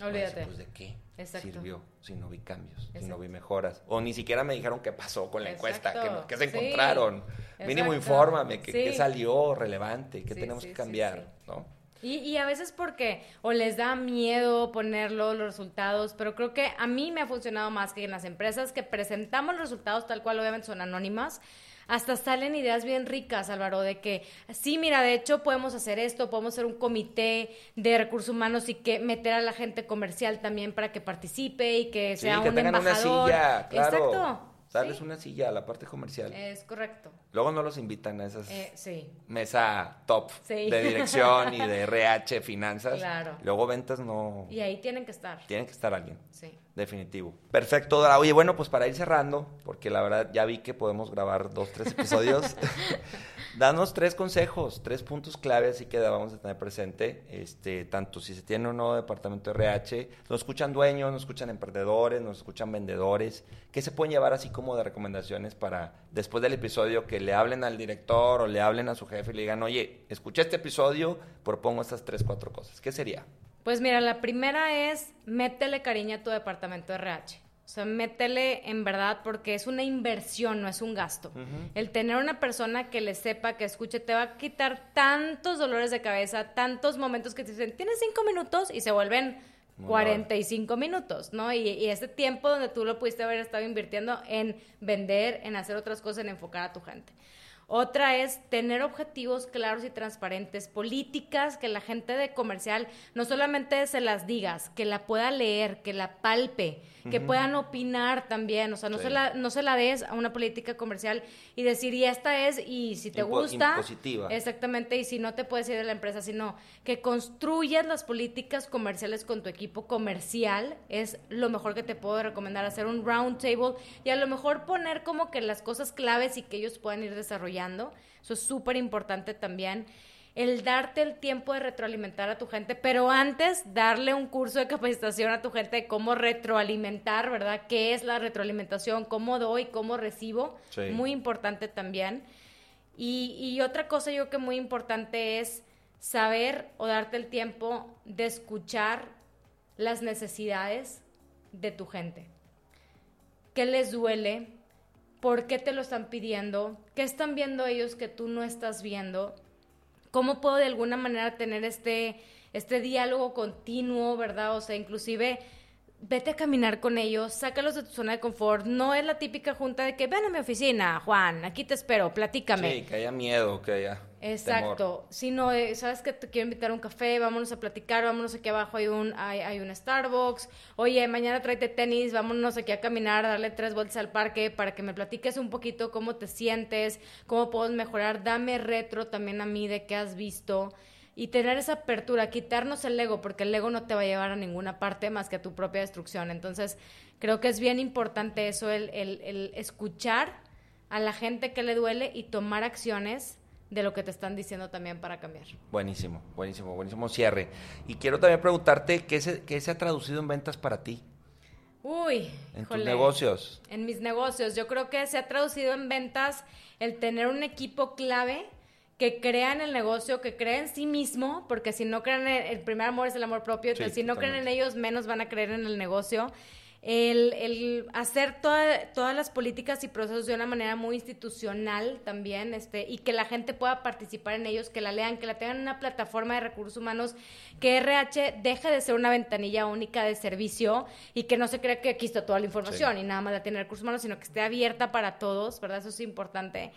Olvídate. Pues, ¿de qué sirvió si no vi cambios, si no vi mejoras? O ni siquiera me dijeron qué pasó con la encuesta, qué, se encontraron. Mínimo infórmame, qué, salió relevante, qué tenemos que cambiar, ¿no? Y, y, a veces porque o les da miedo ponerlo, los resultados, pero creo que a mí me ha funcionado más que en las empresas que presentamos los resultados tal cual obviamente son anónimas, hasta salen ideas bien ricas, Álvaro, de que sí, mira, de hecho podemos hacer esto, podemos hacer un comité de recursos humanos y que meter a la gente comercial también para que participe y que sea un embajador. Una silla, claro. Exacto. Darles una silla a la parte comercial. Es correcto. Luego no los invitan a esas eh, mesa top de dirección y de RH, finanzas. Claro. Luego ventas no. Y ahí tienen que estar. Tienen que estar alguien. Sí. Definitivo. Perfecto, Oye, bueno, pues para ir cerrando, porque la verdad ya vi que podemos grabar dos, tres episodios. [laughs] Danos tres consejos, tres puntos clave, así que vamos a tener presente, este, tanto si se tiene un nuevo departamento de RH, nos escuchan dueños, nos escuchan emprendedores, nos escuchan vendedores, ¿qué se pueden llevar así como de recomendaciones para después del episodio que le hablen al director o le hablen a su jefe y le digan, oye, escuché este episodio, propongo estas tres, cuatro cosas? ¿Qué sería? Pues mira, la primera es métele cariño a tu departamento de RH. O sea, métele en verdad porque es una inversión, no es un gasto. El tener una persona que le sepa, que escuche, te va a quitar tantos dolores de cabeza, tantos momentos que te dicen, tienes cinco minutos y se vuelven 45 minutos, ¿no? Y, y, ese tiempo donde tú lo pudiste haber estado invirtiendo en vender, en hacer otras cosas, en enfocar a tu gente. Otra es tener objetivos claros y transparentes, políticas que la gente de comercial no solamente se las digas, que la pueda leer, que la palpe, que puedan opinar también, o sea, no, se la, no se la des a una política comercial y decir, y esta es, y si te gusta, exactamente, y si no te puedes ir de la empresa, sino que construyas las políticas comerciales con tu equipo comercial, es lo mejor que te puedo recomendar, hacer un round table y a lo mejor poner como que las cosas claves y que ellos puedan ir desarrollando, eso es súper importante también el darte el tiempo de retroalimentar a tu gente, pero antes darle un curso de capacitación a tu gente de cómo retroalimentar, ¿verdad? ¿Qué es la retroalimentación? ¿Cómo doy? ¿Cómo recibo? Muy importante también. Y, y otra cosa yo creo que muy importante es saber o darte el tiempo de escuchar las necesidades de tu gente. ¿Qué les duele? ¿Por qué te lo están pidiendo? ¿Qué están viendo ellos que tú no estás viendo? ¿Cómo puedo de alguna manera tener este, este diálogo continuo, verdad? O sea, inclusive vete a caminar con ellos, sácalos de tu zona de confort. No es la típica junta de que ven a mi oficina, Juan, aquí te espero, platícame. Sí, que haya miedo, que haya. Exacto. Si no, eh, sabes que te quiero invitar a un café, vámonos a platicar, vámonos aquí abajo, hay un, hay, hay, un Starbucks. Oye, mañana tráete tenis, vámonos aquí a caminar, darle tres vueltas al parque para que me platiques un poquito cómo te sientes, cómo puedo mejorar. Dame retro también a mí de qué has visto y tener esa apertura, quitarnos el ego, porque el ego no te va a llevar a ninguna parte más que a tu propia destrucción. Entonces, creo que es bien importante eso, el, el, escuchar a la gente que le duele y tomar acciones de lo que te están diciendo también para cambiar. Buenísimo, buenísimo, buenísimo cierre. Y quiero también preguntarte, ¿qué se, qué se ha traducido en ventas para ti? Uy, en tus negocios. En mis negocios. Yo creo que se ha traducido en ventas el tener un equipo clave que crean el negocio, que crean en sí mismo, porque si no creen en el primer amor es el amor propio, entonces si no creen en ellos, menos van a creer en el negocio. El, el hacer todas las políticas y procesos de una manera muy institucional también, este, y que la gente pueda participar en ellos, que la lean, que la tengan en una plataforma de recursos humanos, que RH deje de ser una ventanilla única de servicio y que no se crea que aquí está toda la información y nada más la tiene recursos humanos, sino que esté abierta para todos, ¿verdad? Eso es importante.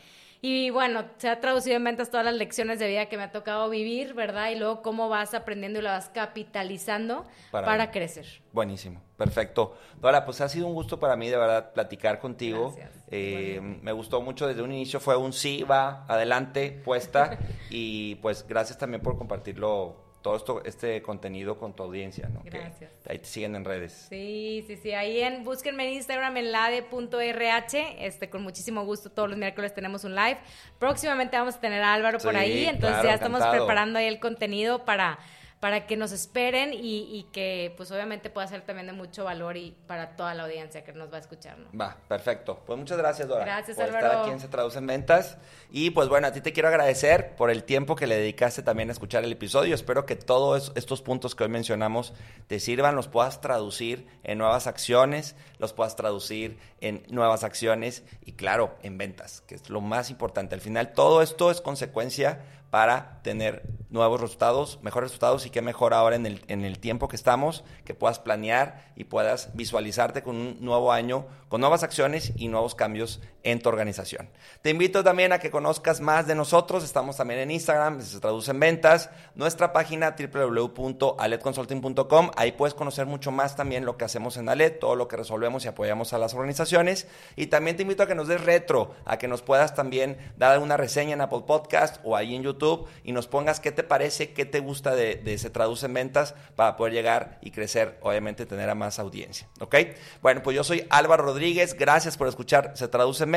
Y bueno, se ha traducido en ventas todas las lecciones de vida que me ha tocado vivir, ¿verdad? Y luego cómo vas aprendiendo y la vas capitalizando para, crecer. Buenísimo, perfecto. Dora, pues ha sido un gusto para mí de verdad platicar contigo. Eh, me gustó mucho desde un inicio, fue un sí, va, adelante, puesta. [laughs] y pues gracias también por compartirlo todo esto, este contenido con tu audiencia, ¿no? Gracias. ahí te siguen en redes. Sí, sí, sí. Ahí en, búsquenme en Instagram en lade.rh. Este, con muchísimo gusto, todos los miércoles tenemos un live. Próximamente vamos a tener a Álvaro por ahí, entonces ya estamos preparando ahí el contenido para para que nos esperen y, que pues obviamente pueda ser también de mucho valor y para toda la audiencia que nos va a escuchar. ¿no? Va, perfecto. Pues muchas gracias, Dora. Gracias, por Álvaro. estar aquí en Se Traduce en Ventas. Y pues bueno, a ti te quiero agradecer por el tiempo que le dedicaste también a escuchar el episodio. Espero que todos estos puntos que hoy mencionamos te sirvan, los puedas traducir en nuevas acciones, los puedas traducir en nuevas acciones y claro, en ventas, que es lo más importante. Al final todo esto es consecuencia para tener nuevos resultados, mejores resultados y qué mejor ahora en el, en el tiempo que estamos, que puedas planear y puedas visualizarte con un nuevo año, con nuevas acciones y nuevos cambios en tu organización. Te invito también a que conozcas más de nosotros, estamos también en Instagram, se traduce en ventas, nuestra página www.aletconsulting.com, ahí puedes conocer mucho más también lo que hacemos en Alet, todo lo que resolvemos y apoyamos a las organizaciones. Y también te invito a que nos des retro, a que nos puedas también dar alguna reseña en Apple Podcast o ahí en YouTube y nos pongas qué te parece, qué te gusta de, Se Traduce en Ventas para poder llegar y crecer, obviamente tener a más audiencia, ¿ok? Bueno, pues yo soy Álvaro Rodríguez, gracias por escuchar Se Traduce en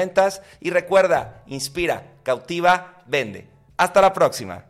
Y recuerda, inspira, cautiva, vende. Hasta la próxima.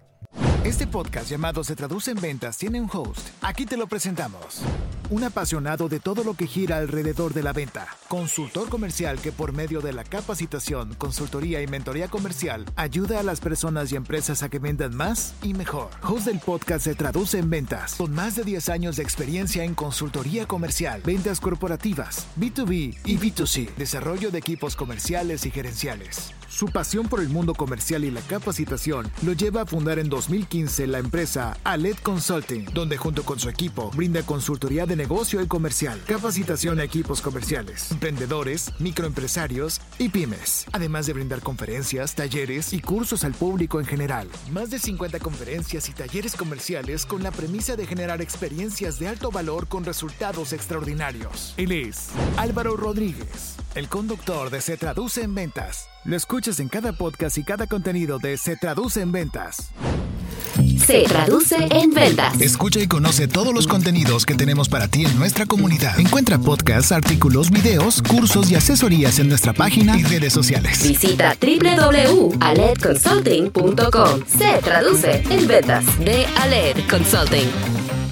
Este podcast llamado Se Traduce en Ventas tiene un host. Aquí te lo presentamos. Un apasionado de todo lo que gira alrededor de la venta. Consultor comercial que por medio de la capacitación, consultoría y mentoría comercial ayuda a las personas y empresas a que vendan más y mejor. Host del podcast Se Traduce en Ventas. Con más de 10 años de experiencia en consultoría comercial, ventas corporativas, B2B y B2C, desarrollo de equipos comerciales y gerenciales. Su pasión por el mundo comercial y la capacitación lo lleva a fundar en 2015 2015 la empresa Aled Consulting, donde junto con su equipo brinda consultoría de negocio y comercial, capacitación a equipos comerciales, emprendedores, microempresarios y pymes, además de brindar conferencias, talleres y cursos al público en general. Más de 50 conferencias y talleres comerciales con la premisa de generar experiencias de alto valor con resultados extraordinarios. Él Álvaro Rodríguez, el conductor de Se Traduce en Ventas. Lo escuchas en cada podcast y cada contenido de Se Traduce en Ventas. Se traduce en ventas. Escucha y conoce todos los contenidos que tenemos para ti en nuestra comunidad. Encuentra podcasts, artículos, videos, cursos y asesorías en nuestra página y redes sociales. Visita www.aledconsulting.com. Se traduce en ventas de Aled Consulting.